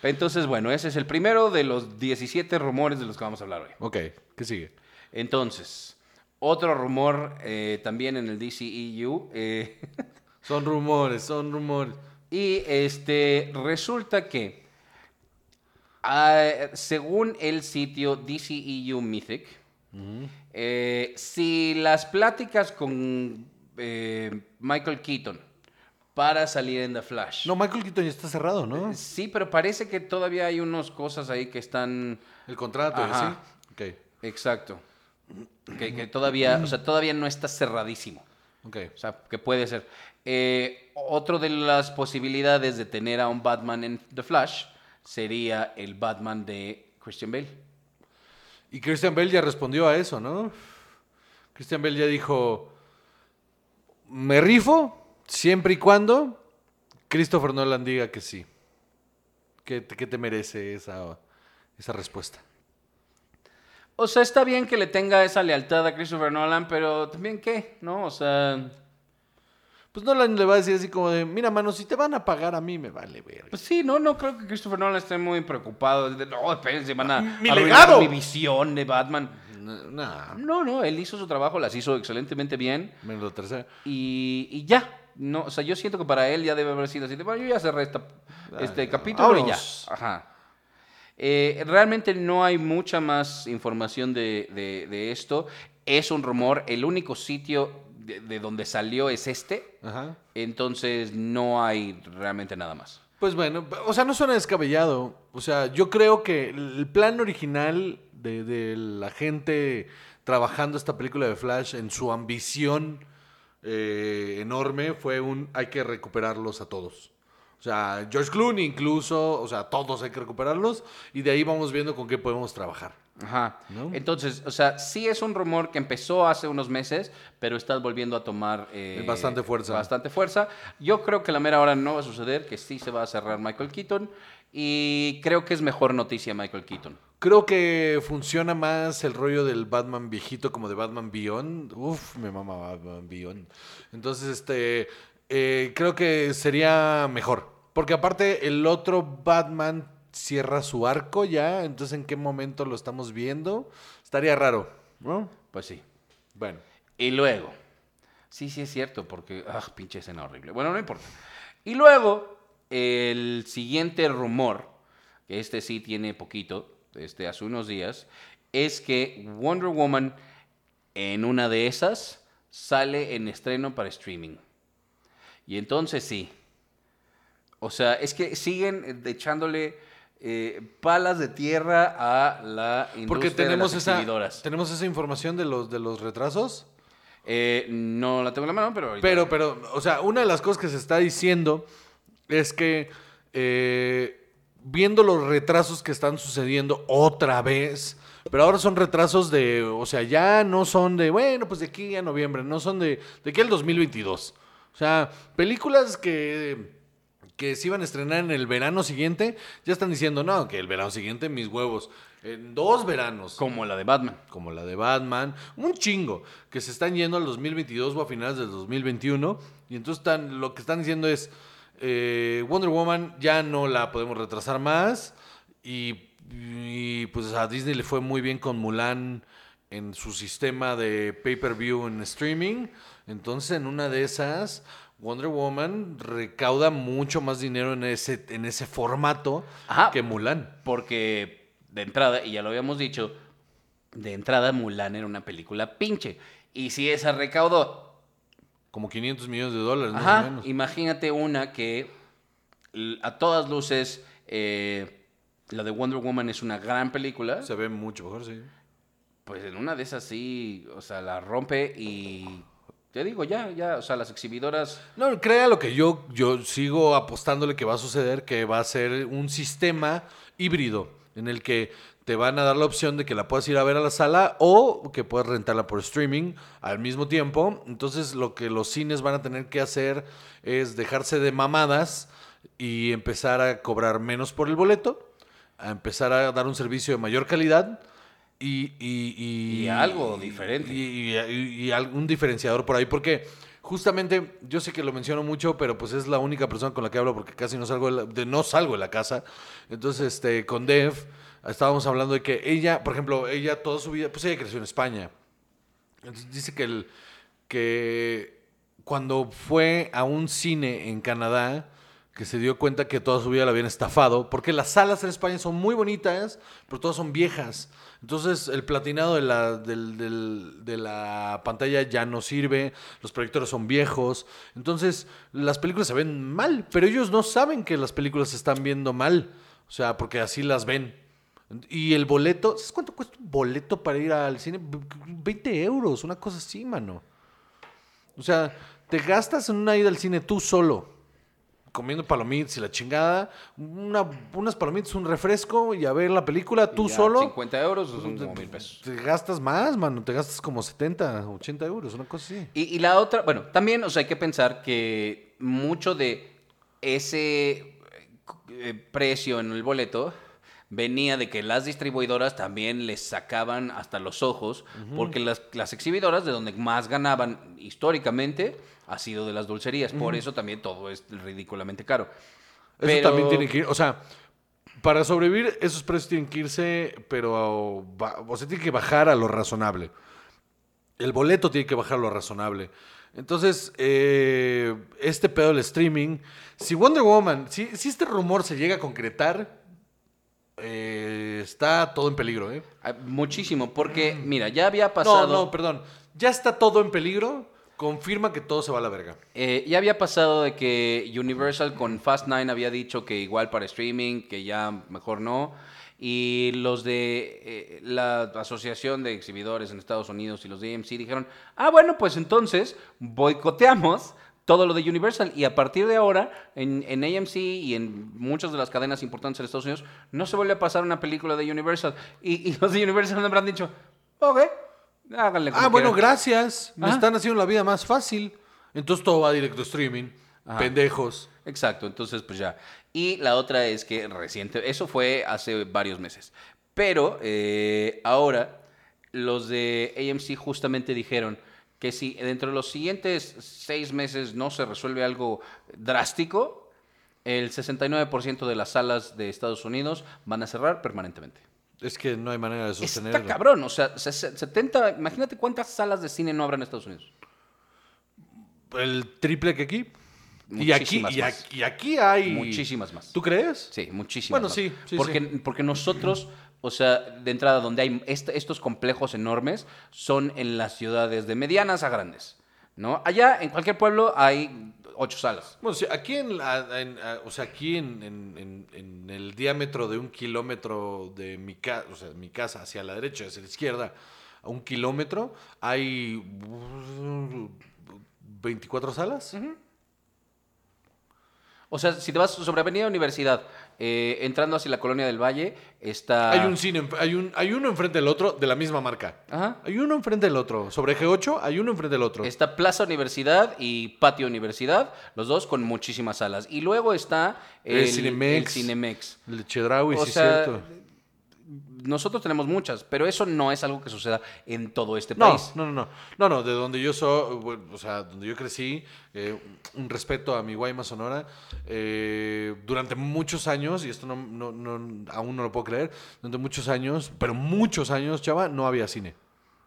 Entonces, bueno, ese es el primero de los 17 rumores de los que vamos a hablar hoy. Ok, ¿qué sigue? Entonces, otro rumor eh, también en el DCEU. eh, [LAUGHS] Son rumores, son rumores. y este resulta que, ah, según el sitio DCEU Mythic, eh, si las pláticas con Michael Keaton para salir en The Flash. No, Michael Keaton ya está cerrado, ¿no? Sí, pero parece que todavía hay unas cosas ahí que están. El contrato, Ajá. así. Ok, Exacto. Que, que todavía, o sea, todavía no está cerradísimo. ok. O sea, que puede ser. Eh, otro de las posibilidades de tener a un Batman en The Flash sería el Batman de Christian Bale. Y Christian Bale ya respondió a eso, ¿no? Christian Bale ya dijo, me rifo siempre y cuando Christopher Nolan diga que sí. ¿Qué, te- qué te merece esa, esa respuesta? O sea, está bien que le tenga esa lealtad a Christopher Nolan, pero también qué, ¿no? O sea, Pues Nolan le va a decir así como de, mira, mano, si te van a pagar a mí, me vale ver. pues sí, no, no creo que Christopher Nolan esté muy preocupado. De, no, espérense, van a ¡Mi legado! mi visión de Batman. Nah, No, no, él hizo su trabajo, las hizo excelentemente bien menos la tercera. y, y ya. No, o sea, yo siento que para él ya debe haber sido así. de, Bueno, yo ya cerré esta- este capítulo y ya. Ajá. Eh, realmente no hay mucha más información de, de- de esto. Es un rumor. El único sitio de, de donde salió es este. Ajá. Entonces no hay realmente nada más. Pues bueno, o sea, no suena descabellado. O sea, yo creo que el plan original de, de la gente trabajando esta película de Flash en su ambición eh, enorme fue un hay que recuperarlos a todos. O sea, George Clooney incluso, o sea, todos hay que recuperarlos y de ahí vamos viendo con qué podemos trabajar. Ajá. ¿No? Entonces, o sea, sí es un rumor que empezó hace unos meses, pero está volviendo a tomar eh, Bastante fuerza. Bastante fuerza. Yo creo que la mera hora no va a suceder, que sí se va a cerrar Michael Keaton. Y creo que es mejor noticia Michael Keaton. Creo que funciona más el rollo del Batman viejito como de Batman Beyond. Uf, me mama Batman Beyond. Entonces, este, eh, creo que sería mejor. Porque aparte el otro Batman cierra su arco ya. Entonces, ¿en qué momento lo estamos viendo? Estaría raro, ¿no? Pues sí. Bueno. Y luego, sí, sí es cierto, porque, ah, pinche escena horrible. Bueno, no importa. Y luego, el siguiente rumor, que este sí tiene poquito, este, hace unos días, es que Wonder Woman en una de esas sale en estreno para streaming. Y entonces sí. O sea, es que siguen echándole eh, palas de tierra a la industria Porque de tenemos las esa, tenemos esa información de los, de los retrasos. Eh, no la tengo en la mano, pero ahorita- Pero, pero, o sea, una de las cosas que se está diciendo es que eh, viendo los retrasos que están sucediendo otra vez, pero ahora son retrasos de, o sea, ya no son de, bueno, pues de aquí a noviembre, no son de, de aquí al 2022. O sea, películas que, que se iban a estrenar en el verano siguiente, ya están diciendo, no, que el verano siguiente, mis huevos, en dos veranos Como la de Batman. como la de Batman, un chingo, que se están yendo al 2022 o a finales del 2021. Y entonces están, lo que están diciendo es, eh, Wonder Woman ya no la podemos retrasar más. Y, y, pues a Disney le fue muy bien con Mulan en su sistema de pay-per-view en streaming. Entonces en una de esas, Wonder Woman recauda mucho más dinero en ese, en ese formato Ajá. que Mulan. Porque de entrada, y ya lo habíamos dicho, de entrada Mulan era una película pinche. Y si esa recaudó, Como 500 millones de dólares, más o ajá, menos. imagínate una que a todas luces eh, la de Wonder Woman es una gran película. Se ve mucho mejor, sí. Pues en una de esas sí, o sea, la rompe y te digo, ya, ya, o sea, las exhibidoras No, crea lo que yo, yo sigo apostándole que va a suceder, que va a ser un sistema híbrido en el que te van a dar la opción de que la puedas ir a ver a la sala o que puedas rentarla por streaming al mismo tiempo. Entonces lo que los cines van a tener que hacer es dejarse de mamadas y empezar a cobrar menos por el boleto, a empezar a dar un servicio de mayor calidad. Y, y, y- Y algo diferente. Y, algún diferenciador por ahí, porque justamente yo sé que lo menciono mucho, pero pues es la única persona con la que hablo porque casi no salgo de, la- de- no salgo de la casa. Entonces, este, con Dev estábamos hablando de que ella, por ejemplo, ella toda su vida, pues ella creció en España. Entonces dice que el que cuando fue a un cine en Canadá que se dio cuenta que toda su vida la habían estafado, porque las salas en España son muy bonitas, pero todas son viejas. Entonces el platinado de la, de la pantalla ya no sirve, los proyectores son viejos, entonces las películas se ven mal, pero ellos no saben que las películas se están viendo mal, o sea, porque así las ven. Y el boleto, ¿sabes cuánto cuesta un boleto para ir al cine? 20 euros, una cosa así, mano. O sea, te gastas en una ida al cine tú solo, comiendo palomitas y la chingada, una- unas palomitas, un refresco y a ver la película tú ya solo. 50 euros son como mil pesos. Te gastas más, mano. Te gastas como 70, 80 euros, una cosa así. Y, y la otra, bueno, también, o sea, hay que pensar que mucho de ese eh, precio en el boleto venía de que las distribuidoras también les sacaban hasta los ojos, porque las, las exhibidoras de donde más ganaban históricamente ha sido de las dulcerías. Por eso también todo es ridículamente caro. Eso Pero- también tiene que ir, o sea, para sobrevivir esos precios tienen que irse, pero o sea, tiene que bajar a lo razonable. El boleto tiene que bajar a lo razonable. Entonces, eh, este pedo del streaming, si Wonder Woman, si, si este rumor se llega a concretar, eh, está todo en peligro, ¿eh? Ah, Muchísimo, porque, mira, ya había pasado... No, no, perdón. Ya está todo en peligro. Confirma que todo se va a la verga. Eh, ya había pasado de que Universal con Fast 9 había dicho que igual para streaming, que ya mejor no. Y los de eh, la Asociación de Exhibidores en Estados Unidos y los de AMC dijeron, ah, bueno, pues entonces boicoteamos todo lo de Universal. Y a partir de ahora, en, en AMC y en muchas de las cadenas importantes en Estados Unidos, no se vuelve a pasar una película de Universal. Y, y los de Universal me habrán dicho, ok, háganle como Ah, bueno, quieran". gracias. Me están haciendo la vida más fácil. Entonces todo va directo a streaming. Ajá. Pendejos. Exacto, entonces pues ya. Y la otra es que reciente, eso fue hace varios meses, pero eh, ahora los de AMC justamente dijeron que si dentro de los siguientes seis meses no se resuelve algo drástico, el 69% de las salas de Estados Unidos van a cerrar permanentemente. Es que no hay manera de sostenerlo. Está cabrón, o sea, se- 70, imagínate cuántas salas de cine no habrá en Estados Unidos. El triple que aquí. Y aquí, Muchísimas y, más. aquí, y aquí hay. Muchísimas más. ¿Tú crees? Sí, muchísimas. Bueno, más. sí, sí, porque, sí. porque nosotros, o sea, de entrada, donde hay est- estos complejos enormes, son en las ciudades de medianas a grandes. ¿No? Allá, en cualquier pueblo, hay ocho salas. Bueno, sí, aquí en, la- en- o sea, aquí en, en- en- en el diámetro de un kilómetro de mi casa, o sea, mi casa hacia la derecha, hacia la izquierda, a un kilómetro, hay uh, 24 salas. O sea, si te vas sobre Avenida Universidad, eh, entrando hacia la colonia del Valle, está. Hay un cine, hay, un, hay uno enfrente del otro de la misma marca. Ajá. Hay uno enfrente del otro. Sobre G8 hay uno enfrente del otro. Está Plaza Universidad y Patio Universidad, los dos con muchísimas salas. Y luego está El el, Cinemex. el Cinemex. El Chedraui, O sí, sea, cierto. Nosotros tenemos muchas, pero eso no es algo que suceda en todo este No, país. no, no, no. No, no, de donde yo soy, bueno, o sea, donde yo crecí, eh, un respeto a mi Guaymas Sonora, eh, durante muchos años, y esto no, no, no- aún no lo puedo creer, durante muchos años, pero muchos años, chava, no había cine.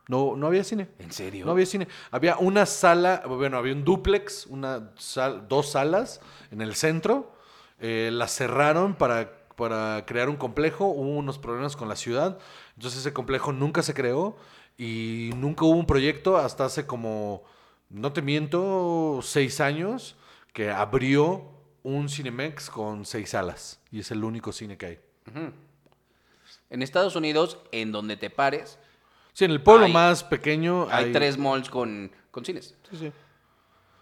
No, no había cine. ¿En serio? No había cine. Había una sala, bueno, había un duplex, una sal- dos salas en el centro. Eh, las cerraron para, para crear un complejo. Hubo unos problemas con la ciudad. Entonces ese complejo nunca se creó y nunca hubo un proyecto hasta hace como, no te miento, seis años que abrió un Cinemex con seis salas. Y es el único cine que hay. En Estados Unidos, en donde te pares, Sí, en el pueblo Hay- más pequeño hay tres malls con, con cines. Sí, sí.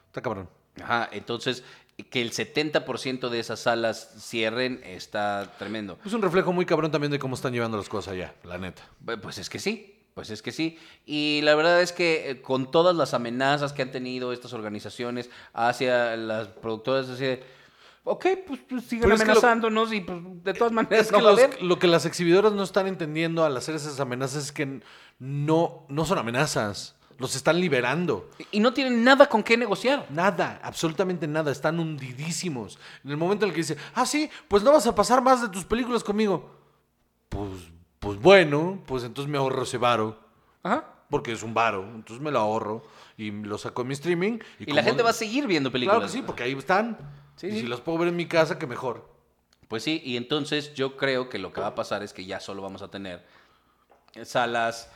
Está cabrón. Ajá, entonces que el 70% de esas salas cierren está tremendo. Es un reflejo muy cabrón también de cómo están llevando las cosas allá, la neta. Bu- Pues es que sí, pues es que sí. Y la verdad es que eh, con todas las amenazas que han tenido estas organizaciones hacia las productoras, así de, ok, pues, pues sigan Pero es que lo- amenazándonos y pues de todas maneras Es no que a lo que las exhibidoras no están entendiendo al hacer esas amenazas es que no, no son amenazas. Los están liberando. Y no tienen nada con qué negociar. Nada, absolutamente nada. Están hundidísimos. En el momento en el que dice, ah, sí, pues no vas a pasar más de tus películas conmigo. Pues, pues bueno, pues entonces me ahorro ese varo. Ajá. Porque es un varo. Entonces me lo ahorro y lo saco en mi streaming. Y, como- la gente va a seguir viendo películas. Claro que sí, porque ahí están. Sí, y sí. si los puedo ver en mi casa, que mejor. Pues sí, y entonces yo creo que lo que va a pasar es que ya solo vamos a tener salas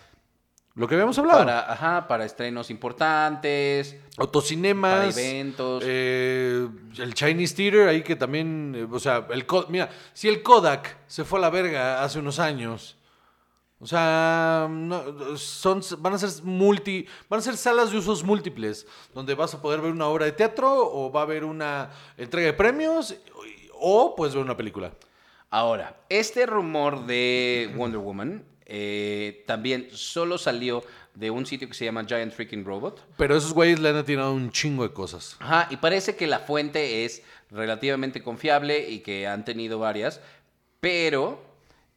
Lo que habíamos hablado. para, ajá, para estrenos importantes, Autocinemas. para eventos. eh, el Chinese Theater, ahí que también. eh, o sea, el mira, si el Kodak se fue a la verga hace unos años. O sea, no, son, van a ser multi, van a ser salas de usos múltiples, donde vas a poder ver una obra de teatro o va a haber una entrega de premios o puedes ver una película. Ahora, este rumor de Wonder Woman eh, también solo salió de un sitio que se llama Giant Freaking Robot. Pero esos güeyes le han atinado un chingo de cosas. Ajá, y parece que la fuente es relativamente confiable y que han tenido varias, pero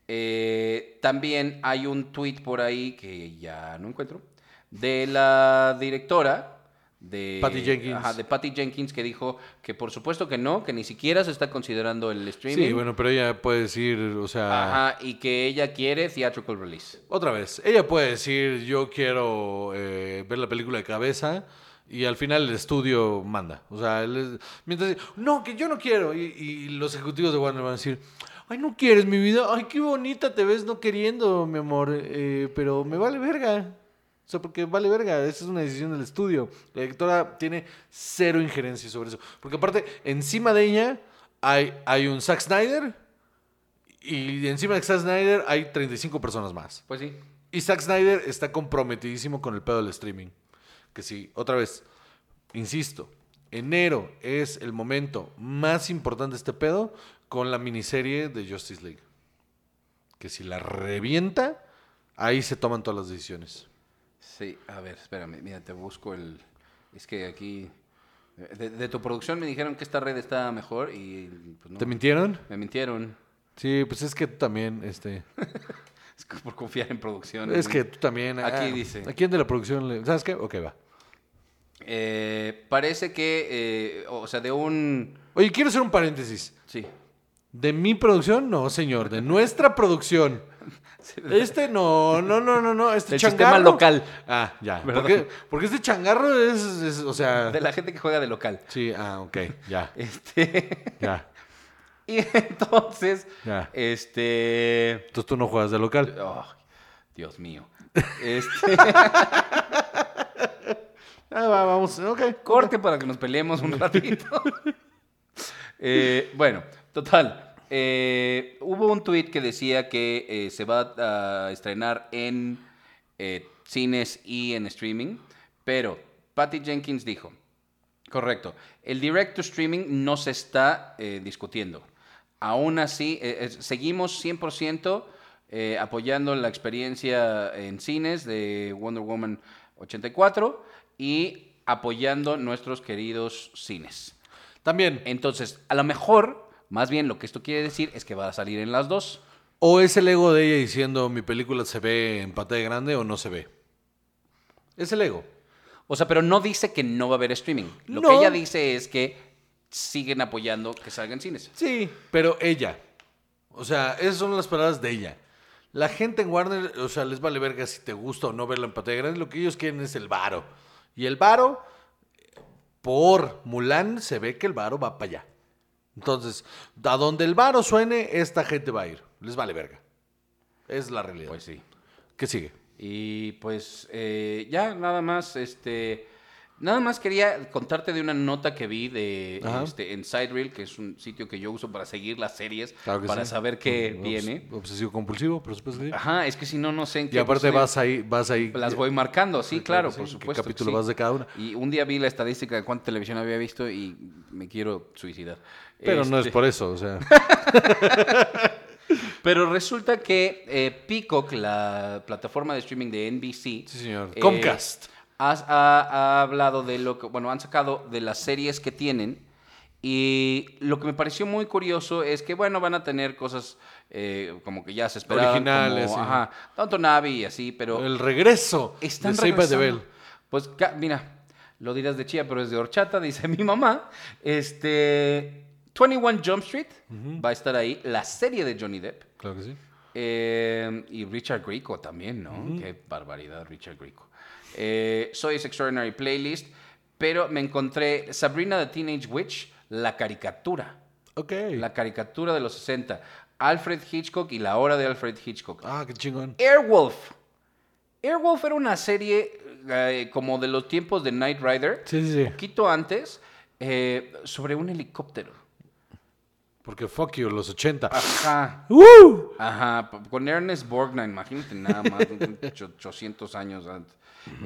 eh, también hay un tweet por ahí que ya no encuentro, de la directora de Patty Jenkins. Ajá, de Patty Jenkins que dijo que por supuesto que no, que ni siquiera se está considerando el streaming. Sí, bueno, pero ella puede decir, o sea, Ajá, y que ella quiere theatrical release. otra vez, ella puede decir, yo quiero eh, ver la película de cabeza y al final el estudio manda. O sea, él es- mientras no, que yo no quiero. Y, y los ejecutivos de Warner van a decir, ay, no quieres mi vida, ay, qué bonita te ves no queriendo, mi amor, eh, pero me vale verga. O sea, porque vale verga, esa es una decisión del estudio. La directora tiene cero injerencia sobre eso. Porque aparte, encima de ella hay, hay un Zack Snyder y encima de Zack Snyder hay 35 personas más. Pues sí. Y Zack Snyder está comprometidísimo con el pedo del streaming. Que sí, otra vez, insisto, enero es el momento más importante de este pedo con la miniserie de Justice League. Que si la revienta, ahí se toman todas las decisiones. Sí, a ver, espérame, mira, te busco el... Es que aquí... De, de tu producción me dijeron que esta red está mejor y pues no. ¿Te mintieron? Me mintieron. Sí, pues es que tú también, este... [LAUGHS] Es que por confiar en producción. Es que tú también... Aquí ah, dice. ¿A quién de la producción le... ¿Sabes qué? Ok, va. Eh, parece que, eh, o sea, de un... Oye, quiero hacer un paréntesis. Sí. ¿De mi producción? No, señor, de nuestra producción. Este no, no, no, no, no. Este Del changarro. sistema local. Ah, ya. [LAUGHS] Porque, porque este changarro es, es- o sea. De la gente que juega de local. Sí, ah, ok, ya, [LAUGHS] Este... ya, [LAUGHS] y entonces, ya. este... Entonces tú no juegas de local. Dios mío. Este... Ah, va, vamos, ok. Corte para que nos peleemos un ratito. Eh, bueno, total. Eh, hubo un tweet que decía que eh, se va a estrenar en eh, cines y en streaming, pero Patty Jenkins dijo, correcto, el direct to streaming no se está discutiendo. Aún así, seguimos 100% eh, apoyando la experiencia en cines de Wonder Woman 84 y apoyando nuestros queridos cines. También, Entonces, a lo mejor, más bien lo que esto quiere decir es que va a salir en las dos. o es el ego de ella diciendo mi película se ve en pantalla grande o no se ve. Es el ego. O sea, pero no dice que no va a haber streaming. Lo No. que ella dice es que siguen apoyando que salgan cines. Sí, pero ella. O sea, esas son las palabras de ella. La gente en Warner, o sea, les vale verga si te gusta o no verlo en pantalla grande. Lo que ellos quieren es el varo. Y el varo, por Mulan, se ve que el varo va para allá. Entonces, a donde el varo suene, esta gente va a ir. Les vale verga. Es la realidad. Pues sí. ¿Qué sigue? Y pues eh, ya nada más, este, nada más quería contarte de una nota que vi de este, en Sidereel, que es un sitio que yo uso para seguir las series, Claro para sí. saber qué Obs- viene. Obsesivo compulsivo, por supuesto. sí. Ajá, es que si no, no sé en qué. Y aparte vas ahí, vas ahí. Las voy marcando, sí, Sí, claro, claro, por sí. ¿Qué supuesto. que capítulo vas de cada una? Y un día vi la estadística de cuánta televisión había visto y me quiero suicidar. Pero no es Este, por eso, o sea. [LAUGHS] Pero resulta que eh, Peacock, la plataforma de streaming de NBC, Sí, señor. eh, Comcast. Has- ha, ha hablado de lo que, bueno, han sacado de las series que tienen. Y lo que me pareció muy curioso es que, bueno, van a tener cosas eh, como que ya se esperaban. Originales, como, sí. Ajá, tanto Navi y así, pero El regreso están de regresando. Bell. Pues mira, lo dirás de chía, pero es de horchata, [LAUGHS] dice mi mamá. Este 21 Jump Street va a estar ahí, la serie de Johnny Depp. Claro que sí. Eh, y Richard Grieco también, ¿no? Qué barbaridad, Richard Grieco. Eh, Soy Extraordinary Playlist, pero me encontré Sabrina the Teenage Witch, la caricatura. Ok. La caricatura de los 60. Alfred Hitchcock y la hora de Alfred Hitchcock. Ah, qué chingón. Airwolf. Airwolf era una serie eh, como de los tiempos de Knight Rider, Sí, sí, sí. poquito antes, eh, sobre un helicóptero. Porque fuck you, los 80. Ajá. ¡Uh! Ajá, con Ernest Borgnine, imagínate nada más, un [LAUGHS] ocho- 800 años antes.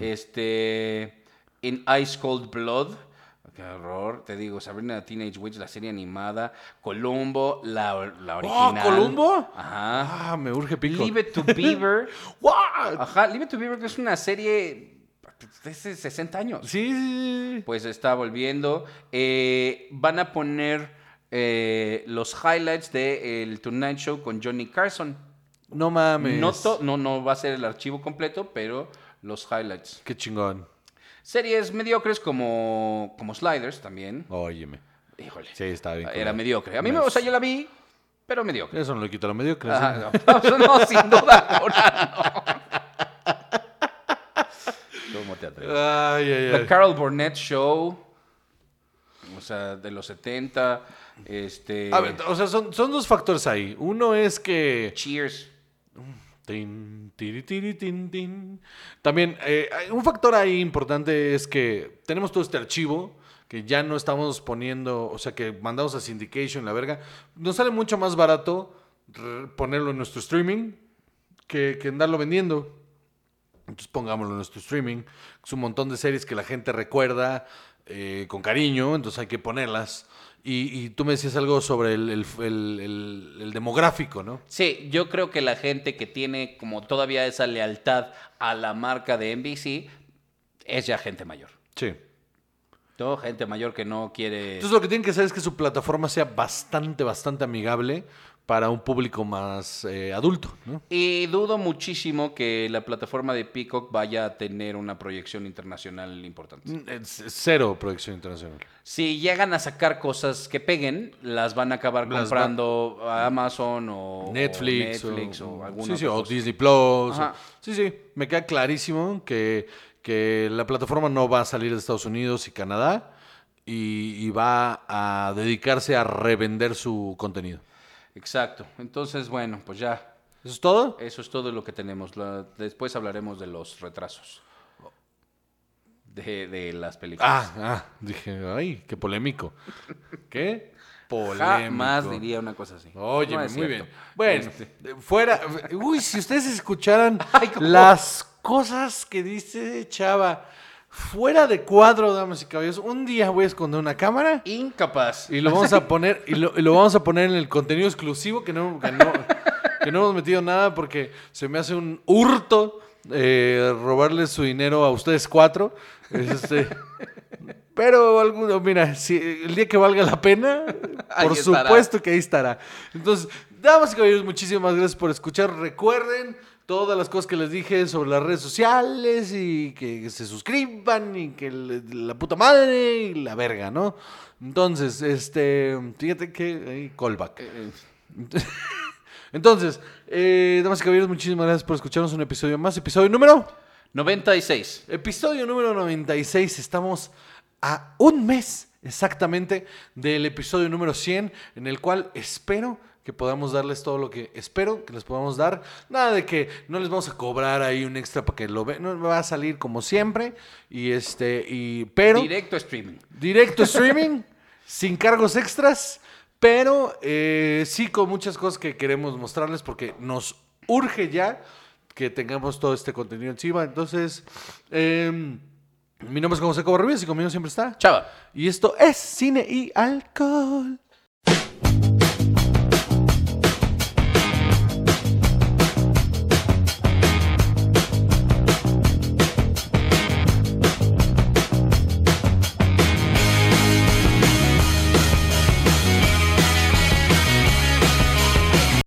Este, en Ice Cold Blood, qué horror, te digo, Sabrina Teenage Witch, la serie animada, Columbo, la, la original. ¿Columbo? Ajá. Ah, me urge pico. Leave It to Beaver. [LAUGHS] What? Ajá, Leave It to Beaver que es una serie de hace 60 años. Sí, sí, sí. Pues está volviendo. Eh, van a poner eh, los highlights de el Tonight Show con Johnny Carson. No mames. No, no va a ser el archivo completo, pero los highlights. Qué chingón. Series mediocres como, como Sliders también. Óyeme. Híjole. Sí, está bien. Era mediocre. A mí me, o sea, yo la vi, pero mediocre. Eso no le quita lo mediocre. Ajá, sí. [LAUGHS] no, no, sin duda. no. ¿Cómo te atreves? Ay, ay, The ay. Carol Burnett Show. O sea, de los 70. Este. A ver, o sea, son, son dos factores ahí. Uno es que... Cheers. También, eh, un factor ahí importante es que tenemos todo este archivo que ya no estamos poniendo, o sea, que mandamos a syndication, la verga. Nos sale mucho más barato ponerlo en nuestro streaming que, que andarlo vendiendo. Entonces pongámoslo en nuestro streaming. Es un montón de series que la gente recuerda eh, con cariño, entonces hay que ponerlas. Y, y tú me decías algo sobre el, el- el- el- el demográfico, ¿no? Sí, yo creo que la gente que tiene como todavía esa lealtad a la marca de NBC es ya gente mayor. Sí. ¿no? Gente mayor que no quiere. Entonces lo que tienen que hacer es que su plataforma sea bastante, bastante amigable para un público más eh, adulto, ¿no? Y dudo muchísimo que la plataforma de Peacock vaya a tener una proyección internacional importante. Mm, es- Cero proyección internacional. Si llegan a sacar cosas que peguen, las van a acabar Las va- comprando a Amazon o Netflix, o, Netflix o, alguna sí, sí, otra o. Disney Plus. sí, sí, me queda clarísimo que, que la plataforma no va a salir de Estados Unidos y Canadá y, y va a dedicarse a revender su contenido. Exacto. Entonces, bueno, pues ya. ¿Eso es todo? Eso es todo lo que tenemos. La- después hablaremos de los retrasos. De, de las películas. Ah, ah, dije, ay, qué polémico. ¿Qué? Polémico. Jamás diría una cosa así. Oye, No muy cierto. bien. Bueno, Este, eh, fuera. Uy, si ustedes escucharan [LAUGHS] las cosas que dice Chava, fuera de cuadro, damas y caballeros, un día voy a esconder una cámara incapaz. y lo vamos a poner y lo, y lo vamos a poner en el contenido exclusivo que no, que no, que no hemos metido nada porque se me hace un hurto eh, robarles su dinero a ustedes cuatro. Este, pero alguno, mira, si el día que valga la pena, por supuesto que ahí estará. Entonces, damas y caballeros, muchísimas gracias por escuchar. Recuerden todas las cosas que les dije sobre las redes sociales y que se suscriban y que la puta madre y la verga, ¿no? Entonces, este, fíjate que ahí, callback. Eh, [LAUGHS] Entonces, eh, damas y caballeros, muchísimas gracias por escucharnos un episodio más. Episodio número. 96. Episodio número 96. Estamos a un mes exactamente del episodio número 100, en el cual espero que podamos darles todo lo que espero que les podamos dar. Nada de que no les vamos a cobrar ahí un extra para que lo vean. No, va a salir como siempre. Y este, y, pero. Directo streaming. Directo streaming, [LAUGHS] sin cargos extras. Pero eh, sí con muchas cosas que queremos mostrarles porque nos urge ya que tengamos todo este contenido encima. Entonces, em, mi nombre es José Cobarrubias y conmigo siempre está. Chava. Y esto es Cine y Alcohol.